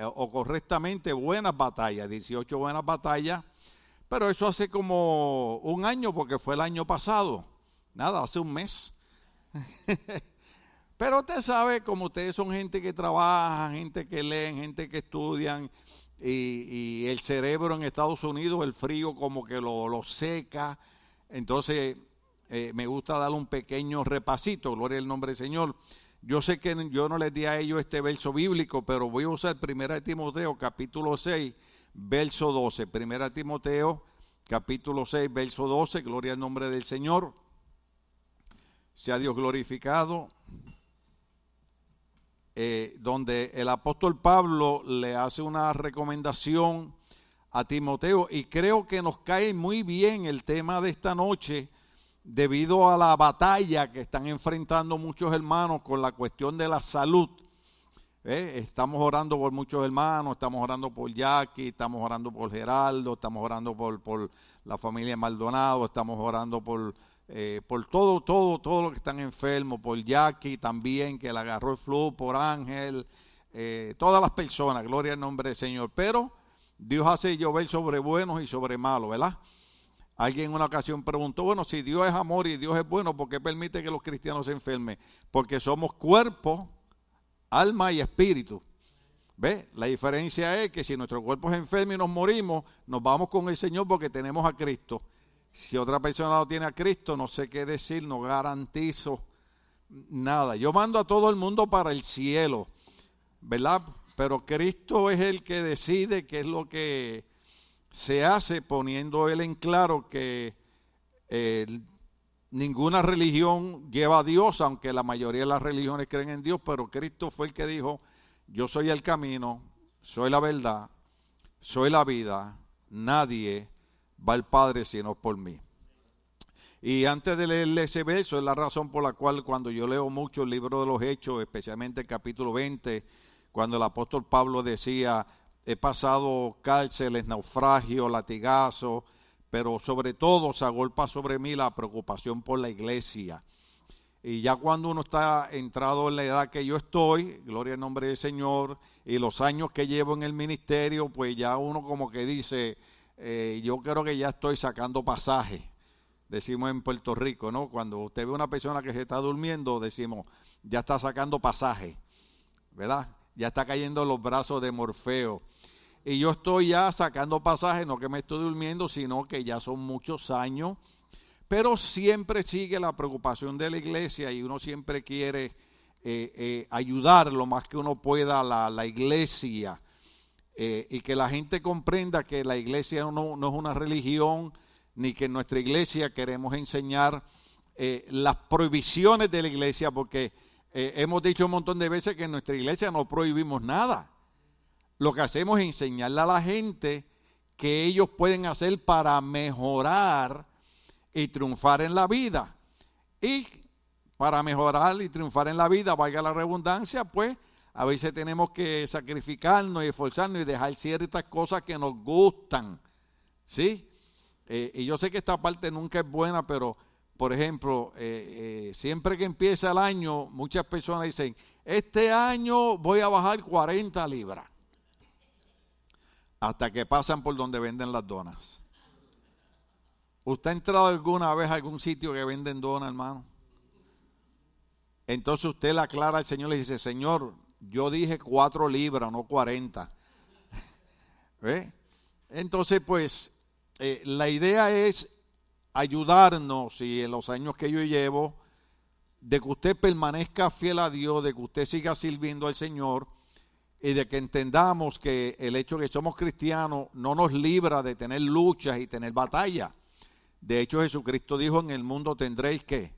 eh, o correctamente buenas batallas, 18 buenas batallas, pero eso hace como un año porque fue el año pasado, nada, hace un mes. pero usted sabe, como ustedes son gente que trabaja, gente que leen, gente que estudian, y, el cerebro en Estados Unidos, el frío como que lo, lo seca, entonces eh, me gusta darle un pequeño repasito, gloria al nombre del Señor. Yo sé que yo no les di a ellos este verso bíblico, pero voy a usar 1 Timoteo capítulo 6, verso 12. 1 Timoteo capítulo 6, verso 12, gloria al nombre del Señor. Sea Dios glorificado. Eh, donde el apóstol Pablo le hace una recomendación a Timoteo y creo que nos cae muy bien el tema de esta noche debido a la batalla que están enfrentando muchos hermanos con la cuestión de la salud. ¿Eh? Estamos orando por muchos hermanos, estamos orando por Jackie, estamos orando por Geraldo, estamos orando por, por la familia Maldonado, estamos orando por, eh, por todo, todo, todo lo que están enfermos, por Jackie también, que le agarró el flu, por Ángel, eh, todas las personas, gloria al nombre del Señor. Pero Dios hace llover sobre buenos y sobre malos, ¿verdad? Alguien en una ocasión preguntó, bueno, si Dios es amor y Dios es bueno, ¿por qué permite que los cristianos se enfermen? Porque somos cuerpo, alma y espíritu. ¿Ve? La diferencia es que si nuestro cuerpo es enfermo y nos morimos, nos vamos con el Señor porque tenemos a Cristo. Si otra persona no tiene a Cristo, no sé qué decir, no garantizo nada. Yo mando a todo el mundo para el cielo, ¿verdad? Pero Cristo es el que decide qué es lo que se hace poniendo él en claro que eh, ninguna religión lleva a Dios, aunque la mayoría de las religiones creen en Dios, pero Cristo fue el que dijo, yo soy el camino, soy la verdad, soy la vida, nadie va al Padre sino por mí. Y antes de leerle ese verso, es la razón por la cual cuando yo leo mucho el libro de los Hechos, especialmente el capítulo 20, cuando el apóstol Pablo decía, he pasado cárceles, naufragio, latigazo, pero sobre todo se agolpa sobre mí la preocupación por la iglesia. Y ya cuando uno está entrado en la edad que yo estoy, gloria al nombre del Señor, y los años que llevo en el ministerio, pues ya uno como que dice, eh, yo creo que ya estoy sacando pasaje, decimos en Puerto Rico, ¿no? Cuando usted ve una persona que se está durmiendo, decimos, ya está sacando pasaje, ¿verdad? Ya está cayendo en los brazos de Morfeo. Y yo estoy ya sacando pasajes, no que me estoy durmiendo, sino que ya son muchos años, pero siempre sigue la preocupación de la iglesia y uno siempre quiere eh, eh, ayudar lo más que uno pueda a la, iglesia. Eh, y que la gente comprenda que la iglesia no, no, es una religión, ni que en nuestra iglesia queremos enseñar las prohibiciones de la iglesia, porque hemos dicho un montón de veces que en nuestra iglesia no prohibimos nada lo que hacemos es enseñarle a la gente que ellos pueden hacer para mejorar y triunfar en la vida. Y para mejorar y triunfar en la vida, valga la redundancia, pues a veces tenemos que sacrificarnos y esforzarnos y dejar ciertas cosas que nos gustan. ¿Sí? Eh, y yo sé que esta parte nunca es buena, pero por ejemplo, eh, eh, siempre que empieza el año, muchas personas dicen, este año voy a bajar 40 libras hasta que pasan por donde venden las donas. ¿Usted ha entrado alguna vez a algún sitio que venden donas, hermano? Entonces usted le aclara al Señor le dice, Señor, yo dije cuatro libras, no cuarenta. ¿Ve? Entonces, pues, eh, la idea es ayudarnos y en los años que yo llevo, de que usted permanezca fiel a Dios, de que usted siga sirviendo al Señor y de que entendamos que el hecho de que somos cristianos no nos libra de tener luchas y tener batallas. De hecho, Jesucristo dijo, en el mundo tendréis que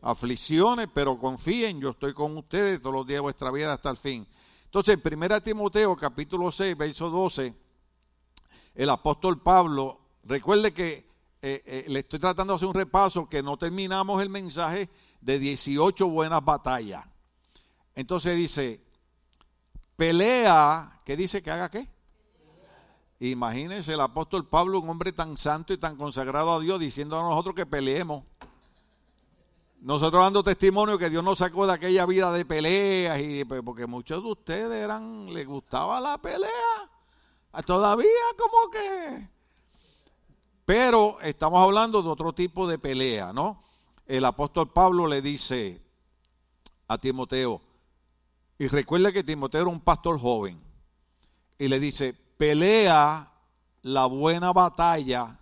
aflicciones, pero confíen, yo estoy con ustedes todos los días de vuestra vida hasta el fin. Entonces, en 1 Timoteo capítulo 6, verso 12, el apóstol Pablo, recuerde que eh, eh, le estoy tratando de hacer un repaso que no terminamos el mensaje de 18 buenas batallas. Entonces dice, pelea, ¿qué dice que haga qué? Imagínense el apóstol Pablo, un hombre tan santo y tan consagrado a Dios, diciendo a nosotros que peleemos. Nosotros dando testimonio que Dios nos sacó de aquella vida de peleas y pues, porque muchos de ustedes eran les gustaba la pelea. Todavía como que pero estamos hablando de otro tipo de pelea, ¿no? El apóstol Pablo le dice a Timoteo, y recuerda que Timoteo era un pastor joven, y le dice, pelea la buena batalla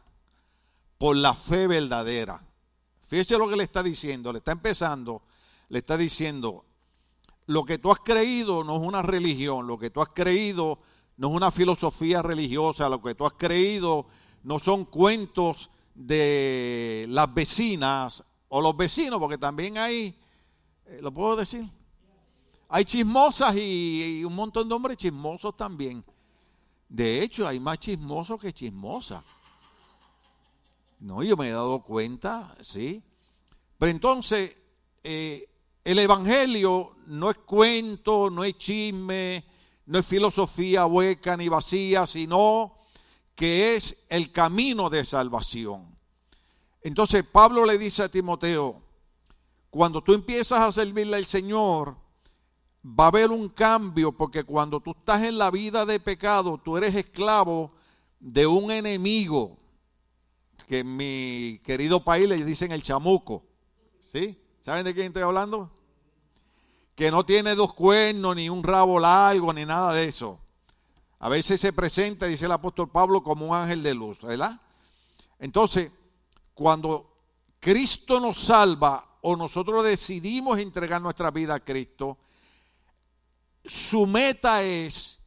por la fe verdadera. Fíjese lo que le está diciendo, le está empezando, le está diciendo, lo que tú has creído no es una religión, lo que tú has creído no es una filosofía religiosa, lo que tú has creído no son cuentos de las vecinas o los vecinos, porque también hay, eh, ¿lo puedo decir? Hay chismosas y, un montón de hombres chismosos también. De hecho, hay más chismosos que chismosas. No, yo me he dado cuenta, sí. Pero entonces, eh, el Evangelio no es cuento, no es chisme, no es filosofía hueca ni vacía, sino que es el camino de salvación. Entonces Pablo le dice a Timoteo, cuando tú empiezas a servirle al Señor, va a haber un cambio, porque cuando tú estás en la vida de pecado, tú eres esclavo de un enemigo que en mi querido país le dicen el chamuco. ¿Sí? ¿Saben de quién estoy hablando? Que no tiene dos cuernos, ni un rabo largo, ni nada de eso. A veces se presenta, dice el apóstol Pablo, como un ángel de luz, ¿verdad? Entonces, cuando Cristo nos salva o nosotros decidimos entregar nuestra vida a Cristo, su meta es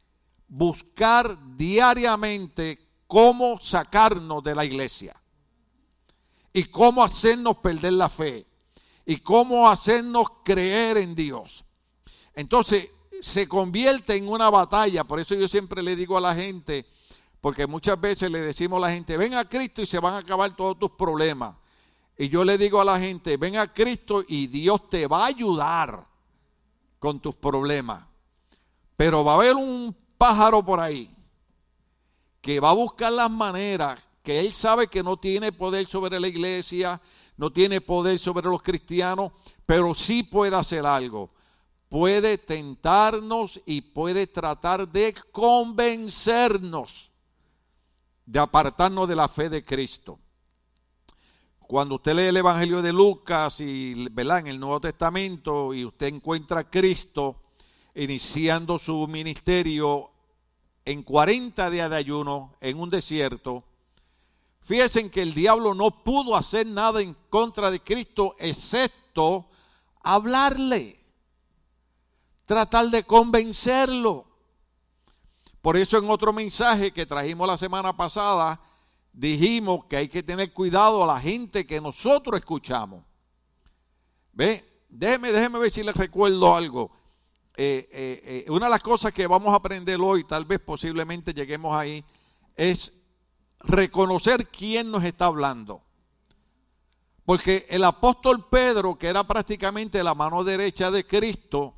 buscar diariamente cómo sacarnos de la iglesia y cómo hacernos perder la fe y cómo hacernos creer en Dios. Entonces se convierte en una batalla, por eso yo siempre le digo a la gente, porque muchas veces le decimos a la gente, ven a Cristo y se van a acabar todos tus problemas. Y yo le digo a la gente, ven a Cristo y Dios te va a ayudar con tus problemas. Pero va a haber un pájaro por ahí que va a buscar las maneras que él sabe que no tiene poder sobre la iglesia, no tiene poder sobre los cristianos, pero sí puede hacer algo. Puede tentarnos y puede tratar de convencernos de apartarnos de la fe de Cristo. Cuando usted lee el Evangelio de Lucas y en el Nuevo Testamento y usted encuentra a Cristo iniciando su ministerio en 40 días de ayuno en un desierto, Fíjense que el diablo no pudo hacer nada en contra de Cristo excepto hablarle, tratar de convencerlo. Por eso en otro mensaje que trajimos la semana pasada, dijimos que hay que tener cuidado a la gente que nosotros escuchamos. ¿Ve? Déjeme, déjeme ver si les recuerdo algo. Eh, eh, eh, una de las cosas que vamos a aprender hoy, tal vez posiblemente lleguemos ahí, es reconocer quién nos está hablando. Porque el apóstol Pedro, que era prácticamente la mano derecha de Cristo,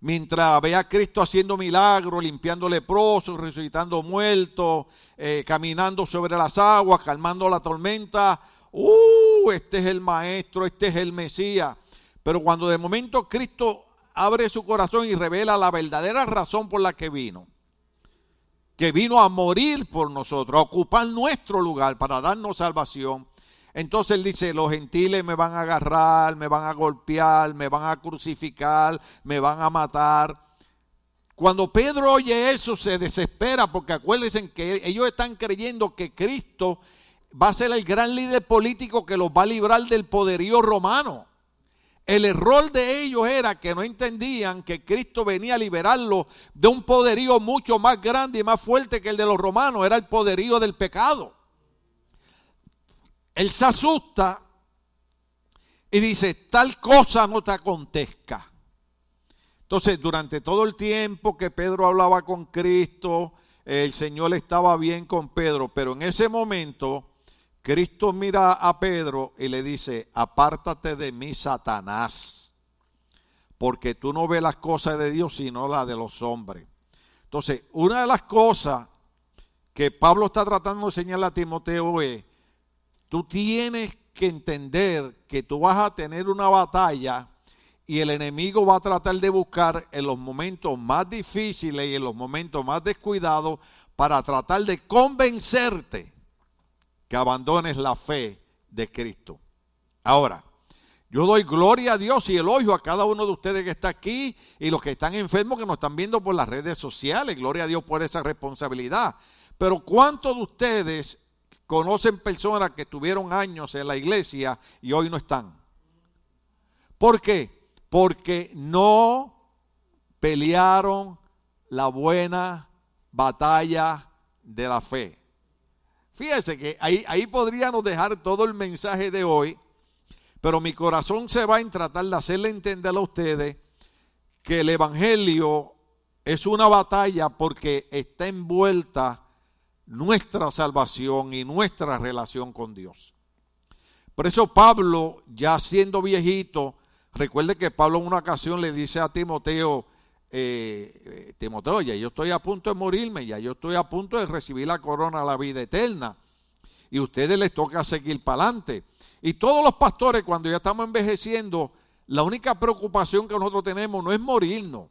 mientras ve a Cristo haciendo milagros, limpiando leprosos, resucitando muertos, eh, caminando sobre las aguas, calmando la tormenta, ¡uh! Este es el maestro, este es el Mesías. Pero cuando de momento Cristo abre su corazón y revela la verdadera razón por la que vino, que vino a morir por nosotros, a ocupar nuestro lugar para darnos salvación. Entonces él dice, los gentiles me van a agarrar, me van a golpear, me van a crucificar, me van a matar. Cuando Pedro oye eso se desespera porque acuérdense que ellos están creyendo que Cristo va a ser el gran líder político que los va a librar del poderío romano. El error de ellos era que no entendían que Cristo venía a liberarlos de un poderío mucho más grande y más fuerte que el de los romanos, era el poderío del pecado. Él se asusta y dice, tal cosa no te acontezca. Entonces, durante todo el tiempo que Pedro hablaba con Cristo, el Señor estaba bien con Pedro, pero en ese momento Cristo mira a Pedro y le dice, apártate de mí, Satanás, porque tú no ves las cosas de Dios, sino las de los hombres. Entonces, una de las cosas que Pablo está tratando de enseñarle a Timoteo es, tú tienes que entender que tú vas a tener una batalla y el enemigo va a tratar de buscar en los momentos más difíciles y en los momentos más descuidados para tratar de convencerte que abandones la fe de Cristo. Ahora, yo doy gloria a Dios y elogio a cada uno de ustedes que está aquí y los que están enfermos que nos están viendo por las redes sociales. Gloria a Dios por esa responsabilidad. Pero ¿cuántos de ustedes conocen personas que tuvieron años en la iglesia y hoy no están? ¿Por qué? Porque no pelearon la buena batalla de la fe. Fíjense que ahí, ahí podríamos dejar todo el mensaje de hoy, pero mi corazón se va en tratar de hacerle entender a ustedes que el Evangelio es una batalla porque está envuelta nuestra salvación y nuestra relación con Dios. Por eso Pablo, ya siendo viejito, recuerde que Pablo en una ocasión le dice a Timoteo, eh, Timoteo, ya yo estoy a punto de morirme, ya yo estoy a punto de recibir la corona la vida eterna. Y a ustedes les toca seguir para adelante. Y todos los pastores, cuando ya estamos envejeciendo, la única preocupación que nosotros tenemos no es morirnos,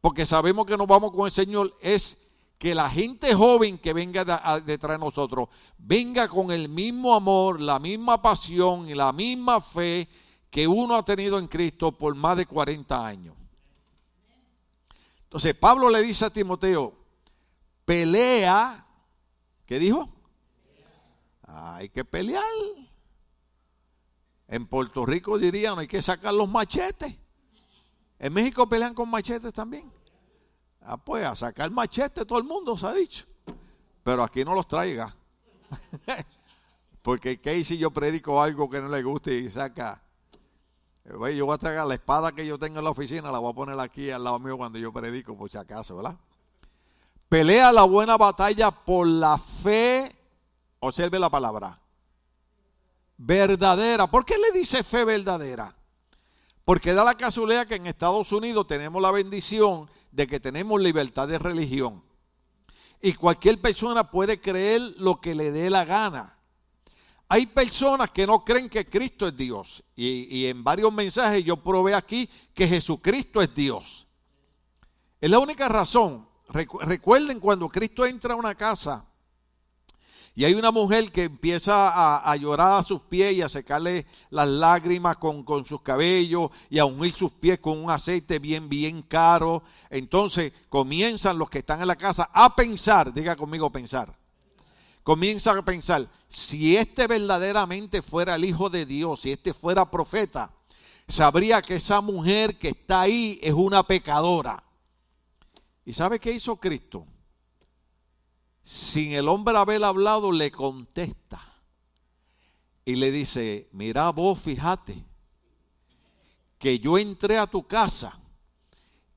porque sabemos que nos vamos con el Señor, es que la gente joven que venga detrás de nosotros venga con el mismo amor, la misma pasión y la misma fe que uno ha tenido en Cristo por más de 40 años. Entonces Pablo le dice a Timoteo, pelea, ¿qué dijo? Hay que pelear. En Puerto Rico dirían, hay que sacar los machetes. En México pelean con machetes también. Ah, pues a sacar machete todo el mundo se ha dicho. Pero aquí no los traiga. Porque ¿qué si yo predico algo que no le guste y saca yo voy a traer la espada que yo tengo en la oficina, la voy a poner aquí al lado mío cuando yo predico, por si acaso, ¿verdad? Pelea la buena batalla por la fe, observe la palabra, verdadera. ¿Por qué le dice fe verdadera? Porque da la casualidad que en Estados Unidos tenemos la bendición de que tenemos libertad de religión. Y cualquier persona puede creer lo que le dé la gana. Hay personas que no creen que Cristo es Dios. Y, en varios mensajes yo probé aquí que Jesucristo es Dios. Es la única razón. Recuerden cuando Cristo entra a una casa y hay una mujer que empieza a, llorar a sus pies y a secarle las lágrimas con, con, sus cabellos y a unir sus pies con un aceite bien, bien caro. Entonces comienzan los que están en la casa a pensar, diga conmigo pensar comienza a pensar, si este verdaderamente fuera el Hijo de Dios, si este fuera profeta, sabría que esa mujer que está ahí es una pecadora. ¿Y sabe qué hizo Cristo? Sin el hombre haber hablado, le contesta. Y le dice, mira vos, fíjate, que yo entré a tu casa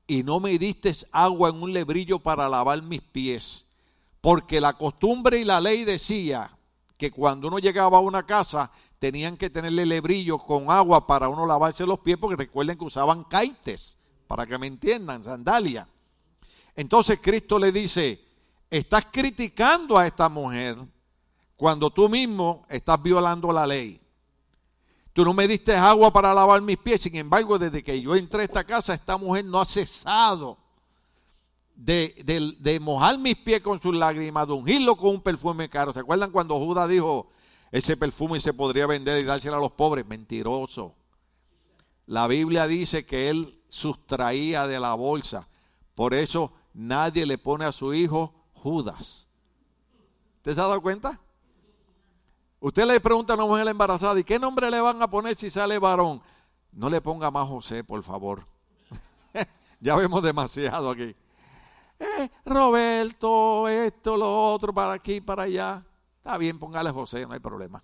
y no me diste agua en un lebrillo para lavar mis pies porque la costumbre y la ley decía que cuando uno llegaba a una casa tenían que tenerle lebrillo con agua para uno lavarse los pies, porque recuerden que usaban caites, para que me entiendan, sandalia. Entonces Cristo le dice, estás criticando a esta mujer cuando tú mismo estás violando la ley. Tú no me diste agua para lavar mis pies, sin embargo, desde que yo entré a esta casa, esta mujer no ha cesado de, mojar mis pies con sus lágrimas, de ungirlo con un perfume caro. ¿Se acuerdan cuando Judas dijo, ese perfume se podría vender y dárselo a los pobres? Mentiroso. La Biblia dice que él sustraía de la bolsa. Por eso nadie le pone a su hijo Judas. ¿Te has dado cuenta? Usted le pregunta a una mujer embarazada, ¿y qué nombre le van a poner si sale varón? No le ponga más José, por favor. ya vemos demasiado aquí eh, Roberto, esto, lo otro, para aquí, para allá. Está bien, póngale José, no hay problema.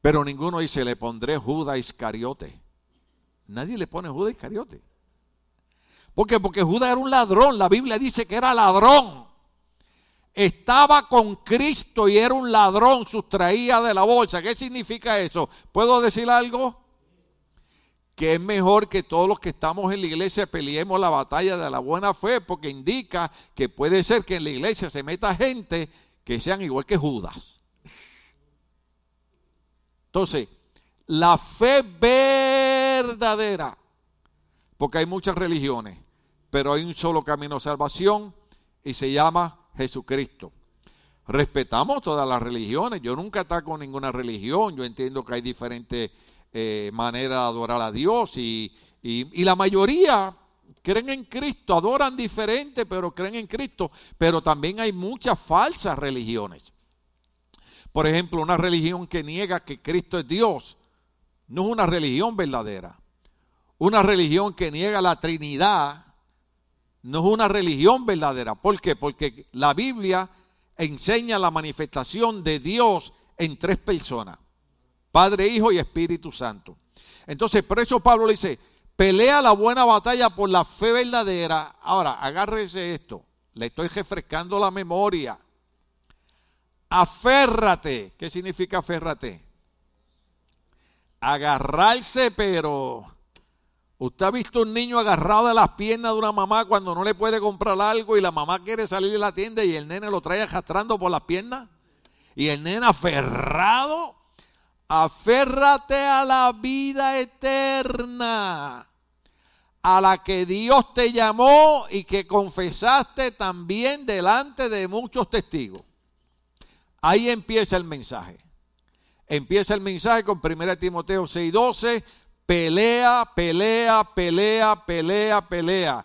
Pero ninguno dice, le pondré Judas Iscariote. Nadie le pone Judas Iscariote. ¿Por qué? Porque Judas era un ladrón. La Biblia dice que era ladrón. Estaba con Cristo y era un ladrón, sustraía de la bolsa. ¿Qué significa eso? ¿Puedo decir algo? que es mejor que todos los que estamos en la iglesia peleemos la batalla de la buena fe, porque indica que puede ser que en la iglesia se meta gente que sean igual que Judas. Entonces, la fe verdadera, porque hay muchas religiones, pero hay un solo camino de salvación y se llama Jesucristo. Respetamos todas las religiones, yo nunca ataco ninguna religión, yo entiendo que hay diferentes eh, maneras de adorar a Dios y, y la mayoría creen en Cristo, adoran diferente, pero creen en Cristo, pero también hay muchas falsas religiones. Por ejemplo, una religión que niega que Cristo es Dios, no es una religión verdadera. Una religión que niega la Trinidad, no es una religión verdadera. ¿Por qué? Porque la Biblia enseña la manifestación de Dios en tres personas, Padre, Hijo y Espíritu Santo. Entonces, por eso Pablo le dice, pelea la buena batalla por la fe verdadera. Ahora, agárrese esto, le estoy refrescando la memoria. Aférrate. ¿Qué significa aférrate? Agarrarse, pero ¿Usted ha visto un niño agarrado de las piernas de una mamá cuando no le puede comprar algo y la mamá quiere salir de la tienda y el nene lo trae arrastrando por las piernas? Y el nene aferrado, aférrate a la vida eterna, a la que Dios te llamó y que confesaste también delante de muchos testigos. Ahí empieza el mensaje. Empieza el mensaje con 1 Timoteo 6:12 Pelea, pelea, pelea, pelea, pelea.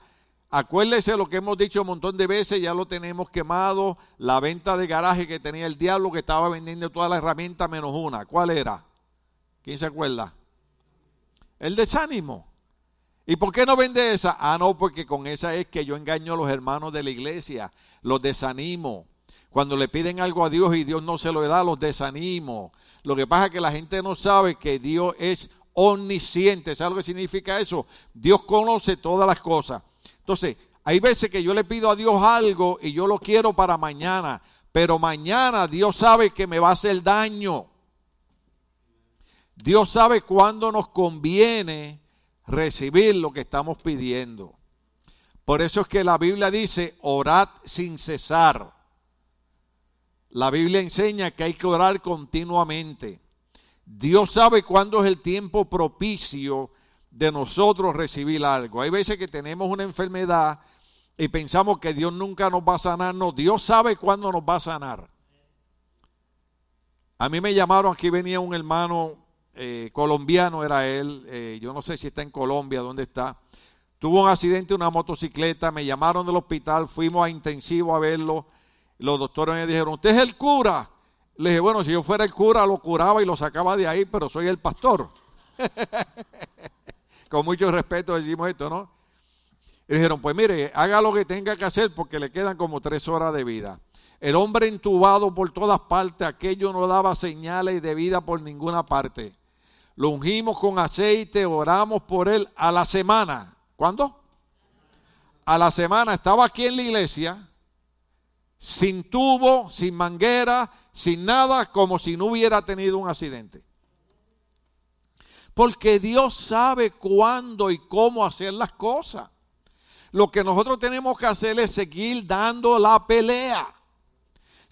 Acuérdese lo que hemos dicho un montón de veces, ya lo tenemos quemado, la venta de garaje que tenía el diablo que estaba vendiendo todas las herramientas menos una. ¿Cuál era? ¿Quién se acuerda? El desánimo. ¿Y por qué no vende esa? Ah, no, porque con esa es que yo engaño a los hermanos de la iglesia, los desanimo. Cuando le piden algo a Dios y Dios no se lo da, los desanimo. Lo que pasa es que la gente no sabe que Dios es omnisciente. ¿Sabes lo que significa eso? Dios conoce todas las cosas. Entonces, hay veces que yo le pido a Dios algo y yo lo quiero para mañana, pero mañana Dios sabe que me va a hacer daño. Dios sabe cuándo nos conviene recibir lo que estamos pidiendo. Por eso es que la Biblia dice, orad sin cesar. La Biblia enseña que hay que orar continuamente. Dios sabe cuándo es el tiempo propicio de nosotros recibir algo. Hay veces que tenemos una enfermedad y pensamos que Dios nunca nos va a sanar. No, Dios sabe cuándo nos va a sanar. A mí me llamaron, aquí venía un hermano eh, colombiano, era él, eh, yo no sé si está en Colombia, dónde está. Tuvo un accidente, una motocicleta, me llamaron del hospital, fuimos a intensivo a verlo. Los doctores me dijeron, usted es el cura. Le dije, bueno, si yo fuera el cura, lo curaba y lo sacaba de ahí, pero soy el pastor. Con mucho respeto decimos esto, ¿no? Y dijeron, pues mire, haga lo que tenga que hacer porque le quedan como tres horas de vida. El hombre entubado por todas partes, aquello no daba señales de vida por ninguna parte. Lo ungimos con aceite, oramos por él a la semana. ¿Cuándo? A la semana estaba aquí en la iglesia sin tubo, sin manguera, sin nada, como si no hubiera tenido un accidente. Porque Dios sabe cuándo y cómo hacer las cosas. Lo que nosotros tenemos que hacer es seguir dando la pelea.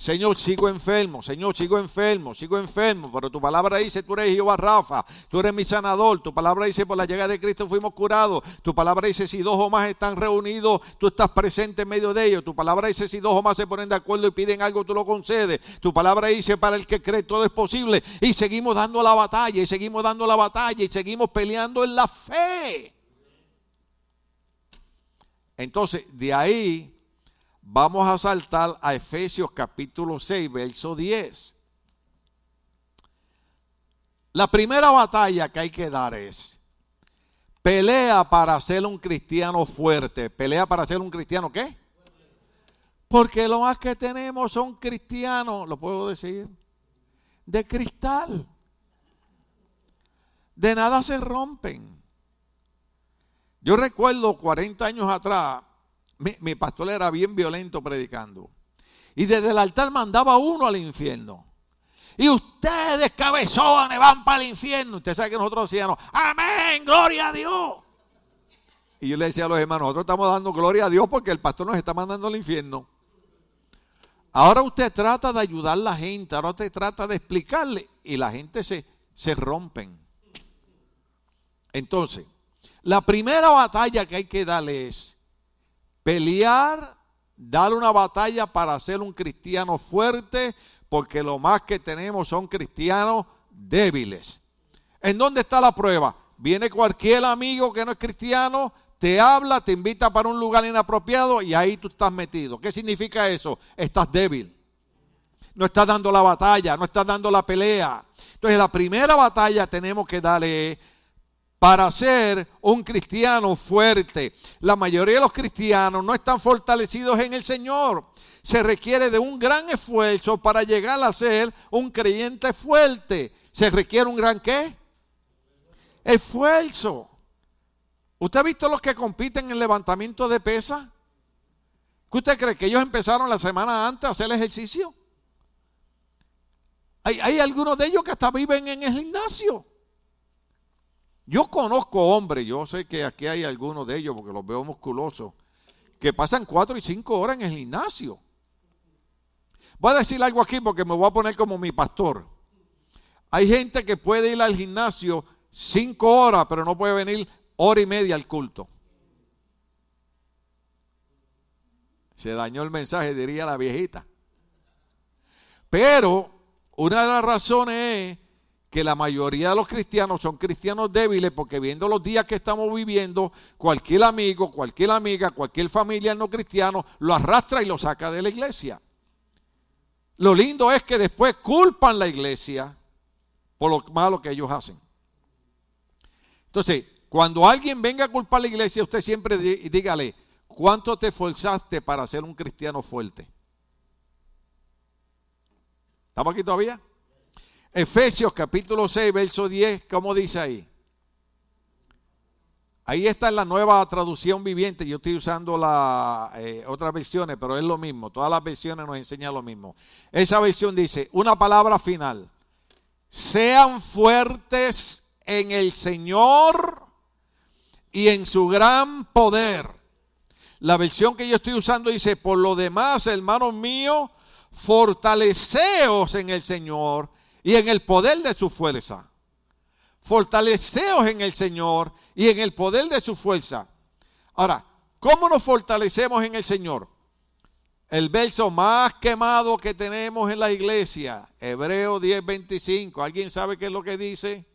Señor, sigo enfermo, Señor, sigo enfermo, sigo enfermo, pero tu palabra dice, tú eres Jehová Rafa, tú eres mi sanador, tu palabra dice, por la llegada de Cristo fuimos curados, tu palabra dice, si dos o más están reunidos, tú estás presente en medio de ellos, tu palabra dice, si dos o más se ponen de acuerdo y piden algo, tú lo concedes, tu palabra dice, para el que cree todo es posible, y seguimos dando la batalla, y seguimos dando la batalla, y seguimos peleando en la fe. Entonces, de ahí Vamos a saltar a Efesios capítulo 6, verso 10. La primera batalla que hay que dar es, pelea para ser un cristiano fuerte. Pelea para ser un cristiano qué? Porque lo más que tenemos son cristianos, lo puedo decir, de cristal. De nada se rompen. Yo recuerdo 40 años atrás, mi, pastor era bien violento predicando. Y desde el altar mandaba uno al infierno. Y ustedes, cabezones, van para el infierno. Usted sabe que nosotros decíamos, amén, gloria a Dios. Y yo le decía a los hermanos, nosotros estamos dando gloria a Dios porque el pastor nos está mandando al infierno. Ahora usted trata de ayudar a la gente, ahora usted trata de explicarle y la gente se se rompen. Entonces, la primera batalla que hay que darle es pelear, dar una batalla para ser un cristiano fuerte, porque lo más que tenemos son cristianos débiles. ¿En dónde está la prueba? Viene cualquier amigo que no es cristiano, te habla, te invita para un lugar inapropiado y ahí tú estás metido. ¿Qué significa eso? Estás débil. No estás dando la batalla, no estás dando la pelea. Entonces la primera batalla tenemos que darle para ser un cristiano fuerte. La mayoría de los cristianos no están fortalecidos en el Señor. Se requiere de un gran esfuerzo para llegar a ser un creyente fuerte. Se requiere un gran qué? Esfuerzo. ¿Usted ha visto los que compiten en levantamiento de pesa? ¿Qué usted cree que ellos empezaron la semana antes a hacer ejercicio? Hay, hay algunos de ellos que hasta viven en el gimnasio. Yo conozco hombres, yo sé que aquí hay algunos de ellos porque los veo musculosos, que pasan cuatro y cinco horas en el gimnasio. Voy a decir algo aquí porque me voy a poner como mi pastor. Hay gente que puede ir al gimnasio cinco horas, pero no puede venir hora y media al culto. Se dañó el mensaje, diría la viejita. Pero una de las razones es que la mayoría de los cristianos son cristianos débiles porque viendo los días que estamos viviendo, cualquier amigo, cualquier amiga, cualquier familia no cristiano lo arrastra y lo saca de la iglesia. Lo lindo es que después culpan la iglesia por lo malo que ellos hacen. Entonces, cuando alguien venga a culpar a la iglesia, usted siempre dígale, ¿cuánto te esforzaste para ser un cristiano fuerte? ¿Estamos aquí todavía? Efesios capítulo 6, verso 10, ¿cómo dice ahí? Ahí está en la nueva traducción viviente. Yo estoy usando la, eh, otras versiones, pero es lo mismo. Todas las versiones nos enseñan lo mismo. Esa versión dice, una palabra final. Sean fuertes en el Señor y en su gran poder. La versión que yo estoy usando dice, por lo demás, hermanos míos, fortaleceos en el Señor y en el poder de su fuerza. Fortaleceos en el Señor y en el poder de su fuerza. Ahora, ¿cómo nos fortalecemos en el Señor? El verso más quemado que tenemos en la iglesia, Hebreo 10:25. ¿Alguien sabe qué es lo que dice?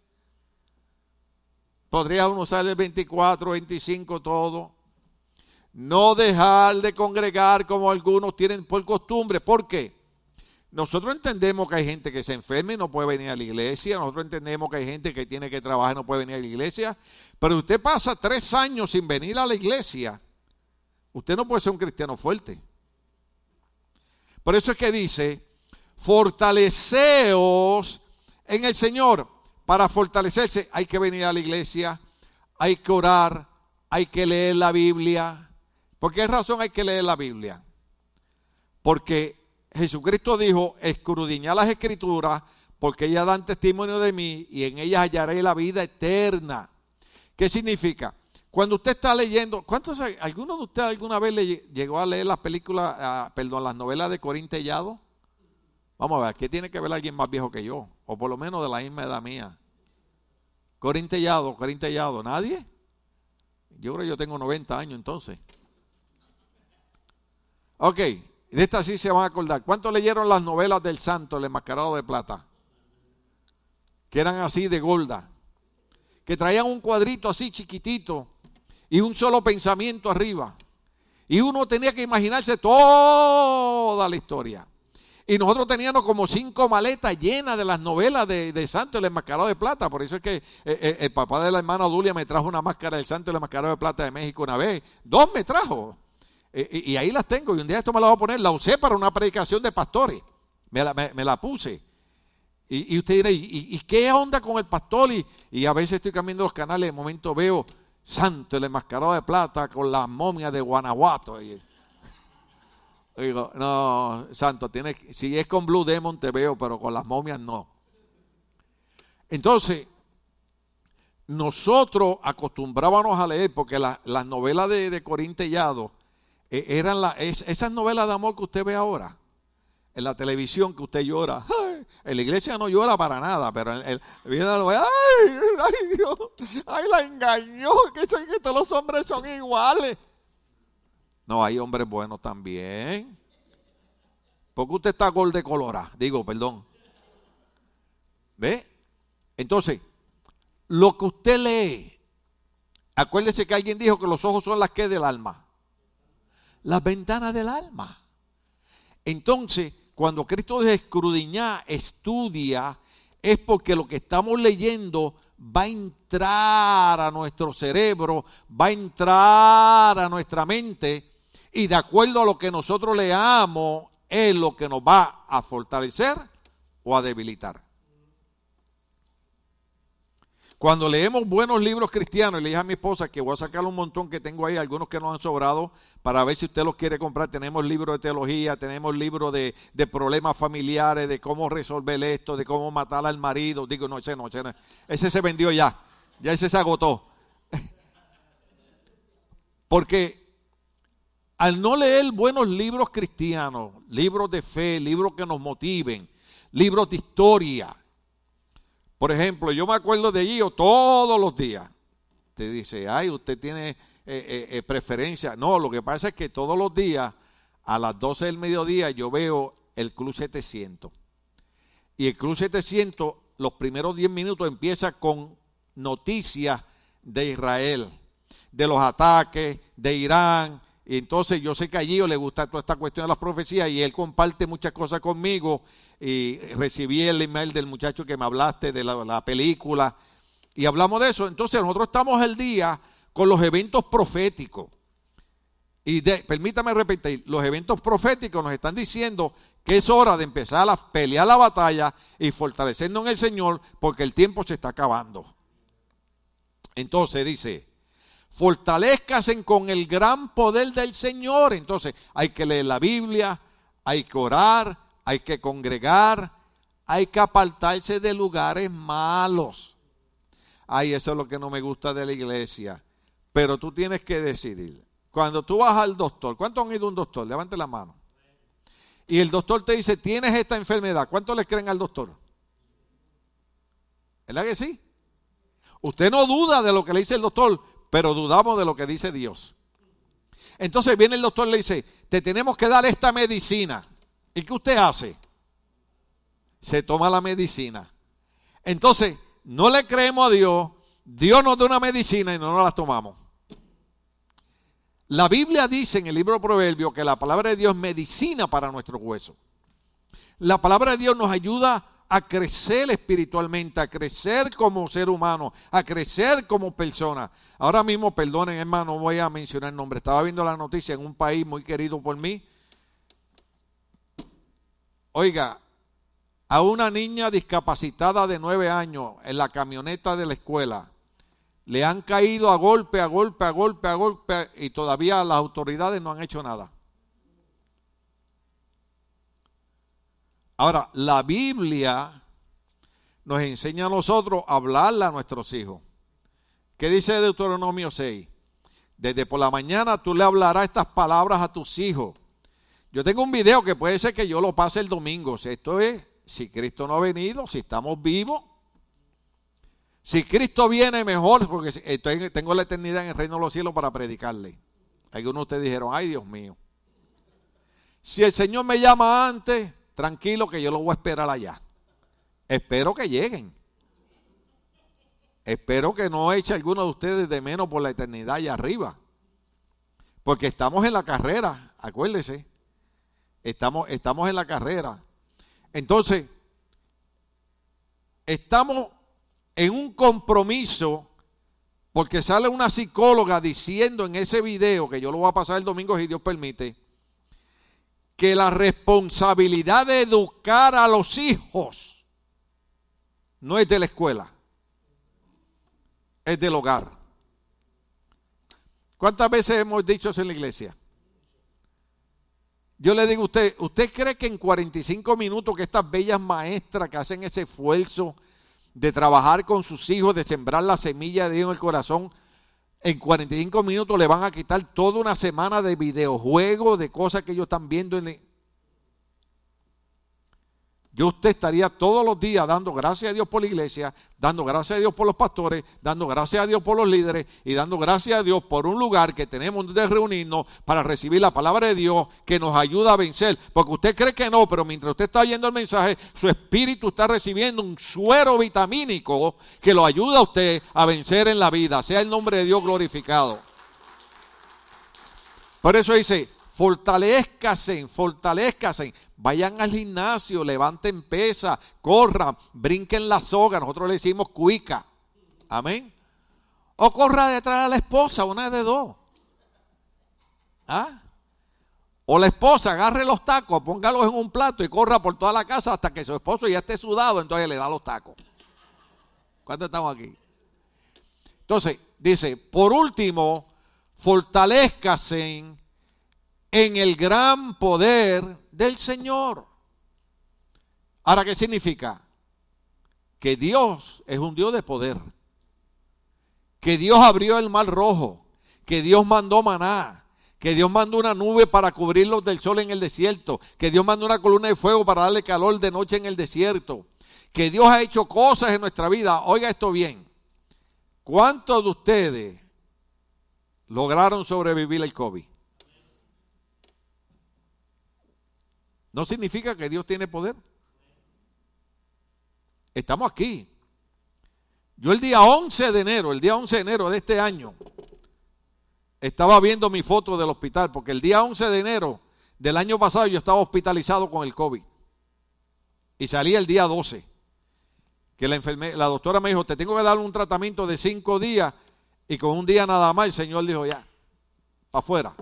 Podría uno usar el 24, 25, todo. No dejar de congregar como algunos tienen por costumbre. ¿Por qué? Nosotros entendemos que hay gente que se enferma y no puede venir a la iglesia. Nosotros entendemos que hay gente que tiene que trabajar y no puede venir a la iglesia. Pero usted pasa tres años sin venir a la iglesia. Usted no puede ser un cristiano fuerte. Por eso es que dice, fortaleceos en el Señor. Para fortalecerse hay que venir a la iglesia, hay que orar, hay que leer la Biblia. ¿Por qué razón hay que leer la Biblia? Porque Jesucristo dijo, escrudiñad las escrituras, porque ellas dan testimonio de mí y en ellas hallaré la vida eterna. ¿Qué significa? Cuando usted está leyendo, ¿cuántos, alguno de ustedes alguna vez le llegó a leer las películas, ah, perdón, las novelas de Corín Tellado? Vamos a ver, ¿qué tiene que ver alguien más viejo que yo? O por lo menos de la misma edad mía. Corín Tellado, Corín Tellado, ¿nadie? Yo creo que yo tengo 90 años entonces. Ok, de esta sí se van a acordar. ¿Cuántos leyeron las novelas del santo, el enmascarado de plata? Que eran así de golda. Que traían un cuadrito así chiquitito y un solo pensamiento arriba. Y uno tenía que imaginarse toda la historia. Y nosotros teníamos como cinco maletas llenas de las novelas de, de Santo el Enmascarado de Plata. Por eso es que eh, eh, el papá de la hermana Dulia me trajo una máscara del Santo el Enmascarado de Plata de México una vez. Dos me trajo. Eh, y, ahí las tengo. Y un día esto me la voy a poner. La usé para una predicación de pastores. Me la, puse. Y, usted dirá, ¿y, qué onda con el pastor? Y, a veces estoy cambiando los canales. De momento veo Santo, el enmascarado de plata con la momia de Guanajuato. Y, digo, no, Santo, tiene, si es con Blue Demon te veo, pero con las momias no. Entonces, nosotros acostumbrábamos a leer, porque las novelas de, de E, eran esas novelas de amor que usted ve ahora en la televisión que usted llora. En la iglesia no llora para nada, pero el, el, ay, ay, Dios, ay, la engañó, que, que todos los hombres son iguales. No, hay hombres buenos también. Porque usted está gol de colora, digo, perdón. ¿Ve? Entonces, lo que usted lee, acuérdese que alguien dijo que los ojos son las que del alma. Las ventanas del alma. Entonces, cuando Cristo dice escrudiñar, estudia, es porque lo que estamos leyendo va a entrar a nuestro cerebro, va a entrar a nuestra mente y de acuerdo a lo que nosotros leamos es lo que nos va a fortalecer o a debilitar. Cuando leemos buenos libros cristianos, y le dije a mi esposa que voy a sacar un montón que tengo ahí, algunos que nos han sobrado, para ver si usted los quiere comprar. Tenemos libros de teología, tenemos libros de, problemas familiares, de cómo resolver esto, de cómo matar al marido. Digo, no, ese no, ese no. Ese se vendió ya, ya ese se agotó. Porque al no leer buenos libros cristianos, libros de fe, libros que nos motiven, libros de historia, por ejemplo, yo me acuerdo de Gio todos los días. Te dice, ay, usted tiene eh, eh, eh, preferencia. No, lo que pasa es que todos los días, a las 12 del mediodía, yo veo el Club 700. Y el Club 700, los primeros 10 minutos empieza con noticias de Israel, de los ataques, de Irán, entonces yo sé que a Gio le gusta toda esta cuestión de las profecías y él comparte muchas cosas conmigo. Y recibí el email del muchacho que me hablaste de la, película y hablamos de eso. Entonces nosotros estamos el día con los eventos proféticos. Y permítame repetir, los eventos proféticos nos están diciendo que es hora de empezar a pelear la batalla y fortalecernos en el Señor porque el tiempo se está acabando. Entonces dice, fortalezcasen con el gran poder del Señor. Entonces hay que leer la Biblia, hay que orar, hay que congregar, hay que apartarse de lugares malos. Ay, eso es lo que no me gusta de la iglesia. Pero tú tienes que decidir. Cuando tú vas al doctor, ¿cuántos han ido a un doctor? Levante la mano. Y el doctor te dice, tienes esta enfermedad. ¿Cuántos le creen al doctor? ¿Verdad que sí? Usted no duda de lo que le dice el doctor, pero dudamos de lo que dice Dios. Entonces viene el doctor y le dice, te tenemos que dar esta medicina. ¿Y qué usted hace? Se toma la medicina. Entonces, no le creemos a Dios, Dios nos da una medicina y no nos la tomamos. La Biblia dice en el libro de Proverbios que la palabra de Dios es medicina para nuestros huesos. La palabra de Dios nos ayuda a crecer espiritualmente, a crecer como ser humano, a crecer como persona. Ahora mismo, perdonen hermano, no voy a mencionar el nombre. Estaba viendo la noticia en un país muy querido por mí. Oiga, a una niña discapacitada de nueve años en la camioneta de la escuela, le han caído a golpe, a golpe, a golpe, a golpe, y todavía las autoridades no han hecho nada. Ahora, la Biblia nos enseña a nosotros a hablarle a nuestros hijos. ¿Qué dice Deuteronomio 6? Desde por la mañana tú le hablarás estas palabras a tus hijos. Yo tengo un video que puede ser que yo lo pase el domingo. Esto es, si Cristo no ha venido, si estamos vivos. Si Cristo viene mejor, porque tengo la eternidad en el reino de los cielos para predicarle. Algunos de ustedes dijeron, ay Dios mío. Si el Señor me llama antes, tranquilo que yo lo voy a esperar allá. Espero que lleguen. Espero que no eche alguno de ustedes de menos por la eternidad allá arriba. Porque estamos en la carrera, acuérdese. Estamos, estamos en la carrera. Entonces, estamos en un compromiso porque sale una psicóloga diciendo en ese video, que yo lo voy a pasar el domingo si Dios permite, que la responsabilidad de educar a los hijos no es de la escuela, es del hogar. ¿Cuántas veces hemos dicho eso en la iglesia? Yo le digo a usted, ¿usted cree que en 45 minutos que estas bellas maestras que hacen ese esfuerzo de trabajar con sus hijos, de sembrar la semilla de Dios en el corazón, en 45 minutos le van a quitar toda una semana de videojuegos, de cosas que ellos están viendo. En yo usted estaría todos los días dando gracias a Dios por la iglesia, dando gracias a Dios por los pastores, dando gracias a Dios por los líderes y dando gracias a Dios por un lugar que tenemos donde reunirnos para recibir la palabra de Dios que nos ayuda a vencer. Porque usted cree que no, pero mientras usted está oyendo el mensaje, su espíritu está recibiendo un suero vitamínico que lo ayuda a usted a vencer en la vida. Sea el nombre de Dios glorificado. Por eso dice, fortalezcasen, fortalezcasen. Vayan al gimnasio, levanten pesa, corran, brinquen la soga. Nosotros le decimos cuica. Amén. O corra detrás de la esposa, una de dos. ¿Ah? O la esposa agarre los tacos, póngalos en un plato y corra por toda la casa hasta que su esposo ya esté sudado, entonces le da los tacos. ¿Cuántos estamos aquí? Entonces, dice, por último, fortalezcasen en el gran poder del Señor. Ahora, ¿qué significa? Que Dios es un Dios de poder. Que Dios abrió el mar rojo. Que Dios mandó maná. Que Dios mandó una nube para cubrirlos del sol en el desierto. Que Dios mandó una columna de fuego para darle calor de noche en el desierto. Que Dios ha hecho cosas en nuestra vida. Oiga esto bien. ¿Cuántos de ustedes lograron sobrevivir el COVID? No significa que Dios tiene poder. Estamos aquí. Yo el día 11 de enero, el día 11 de enero de este año, estaba viendo mi foto del hospital, porque el día 11 de enero del año pasado yo estaba hospitalizado con el COVID. Y salí el día 12. Que la, la doctora me dijo, te tengo que dar un tratamiento de cinco días. Y con un día nada más el Señor dijo, ya, para afuera.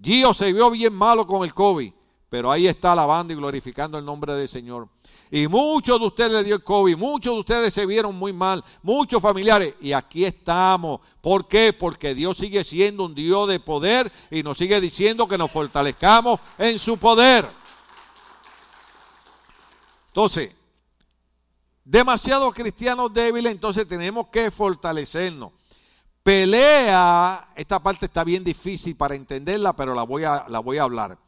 Gio se vio bien malo con el COVID. Pero ahí está alabando y glorificando el nombre del Señor. Y muchos de ustedes le dio el COVID, muchos de ustedes se vieron muy mal, muchos familiares. Y aquí estamos. ¿Por qué? Porque Dios sigue siendo un Dios de poder y nos sigue diciendo que nos fortalezcamos en su poder. Entonces, demasiados cristianos débiles, entonces tenemos que fortalecernos. Pelea, esta parte está bien difícil para entenderla, pero la voy a, la voy a hablar.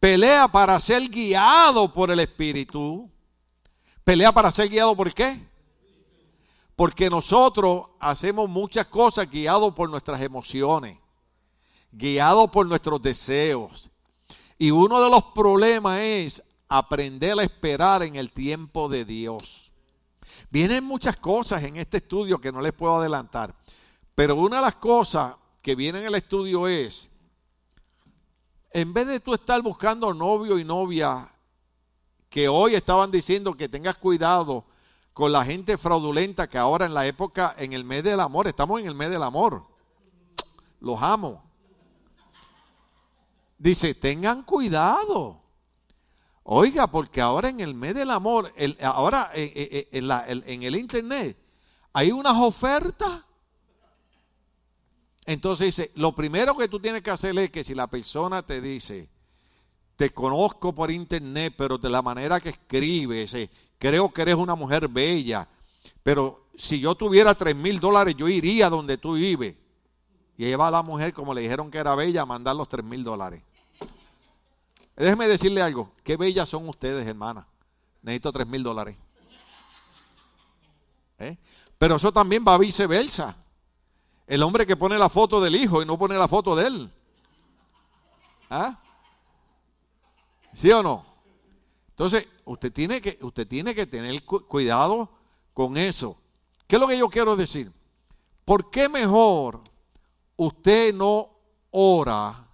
Pelea para ser guiado por el Espíritu. Pelea para ser guiado por qué? Porque nosotros hacemos muchas cosas guiados por nuestras emociones, guiados por nuestros deseos. Y uno de los problemas es aprender a esperar en el tiempo de Dios. Vienen muchas cosas en este estudio que no les puedo adelantar, pero una de las cosas que viene en el estudio es en vez de tú estar buscando novio y novia, que hoy estaban diciendo que tengas cuidado con la gente fraudulenta que ahora en la época, en el mes del amor, estamos en el mes del amor. Los amo. Dice, tengan cuidado. Oiga, porque ahora en el mes del amor, ahora eh, eh, eh, en el internet, hay unas ofertas entonces dice, lo primero que tú tienes que hacer es que si la persona te dice, te conozco por internet, pero de la manera que escribes, eh, creo que eres una mujer bella, pero si yo tuviera tres mil dólares, yo iría donde tú vives. Y lleva a la mujer, como le dijeron que era bella, a mandar los tres mil dólares. Déjeme decirle algo, qué bellas son ustedes, hermana. Necesito tres mil dólares. ¿Eh? Pero eso también va viceversa. El hombre que pone la foto del hijo y no pone la foto de él. ¿Ah? ¿Sí o no? Entonces, usted tiene que, usted tiene que tener cuidado con eso. ¿Qué es lo que yo quiero decir? ¿Por qué mejor usted no ora,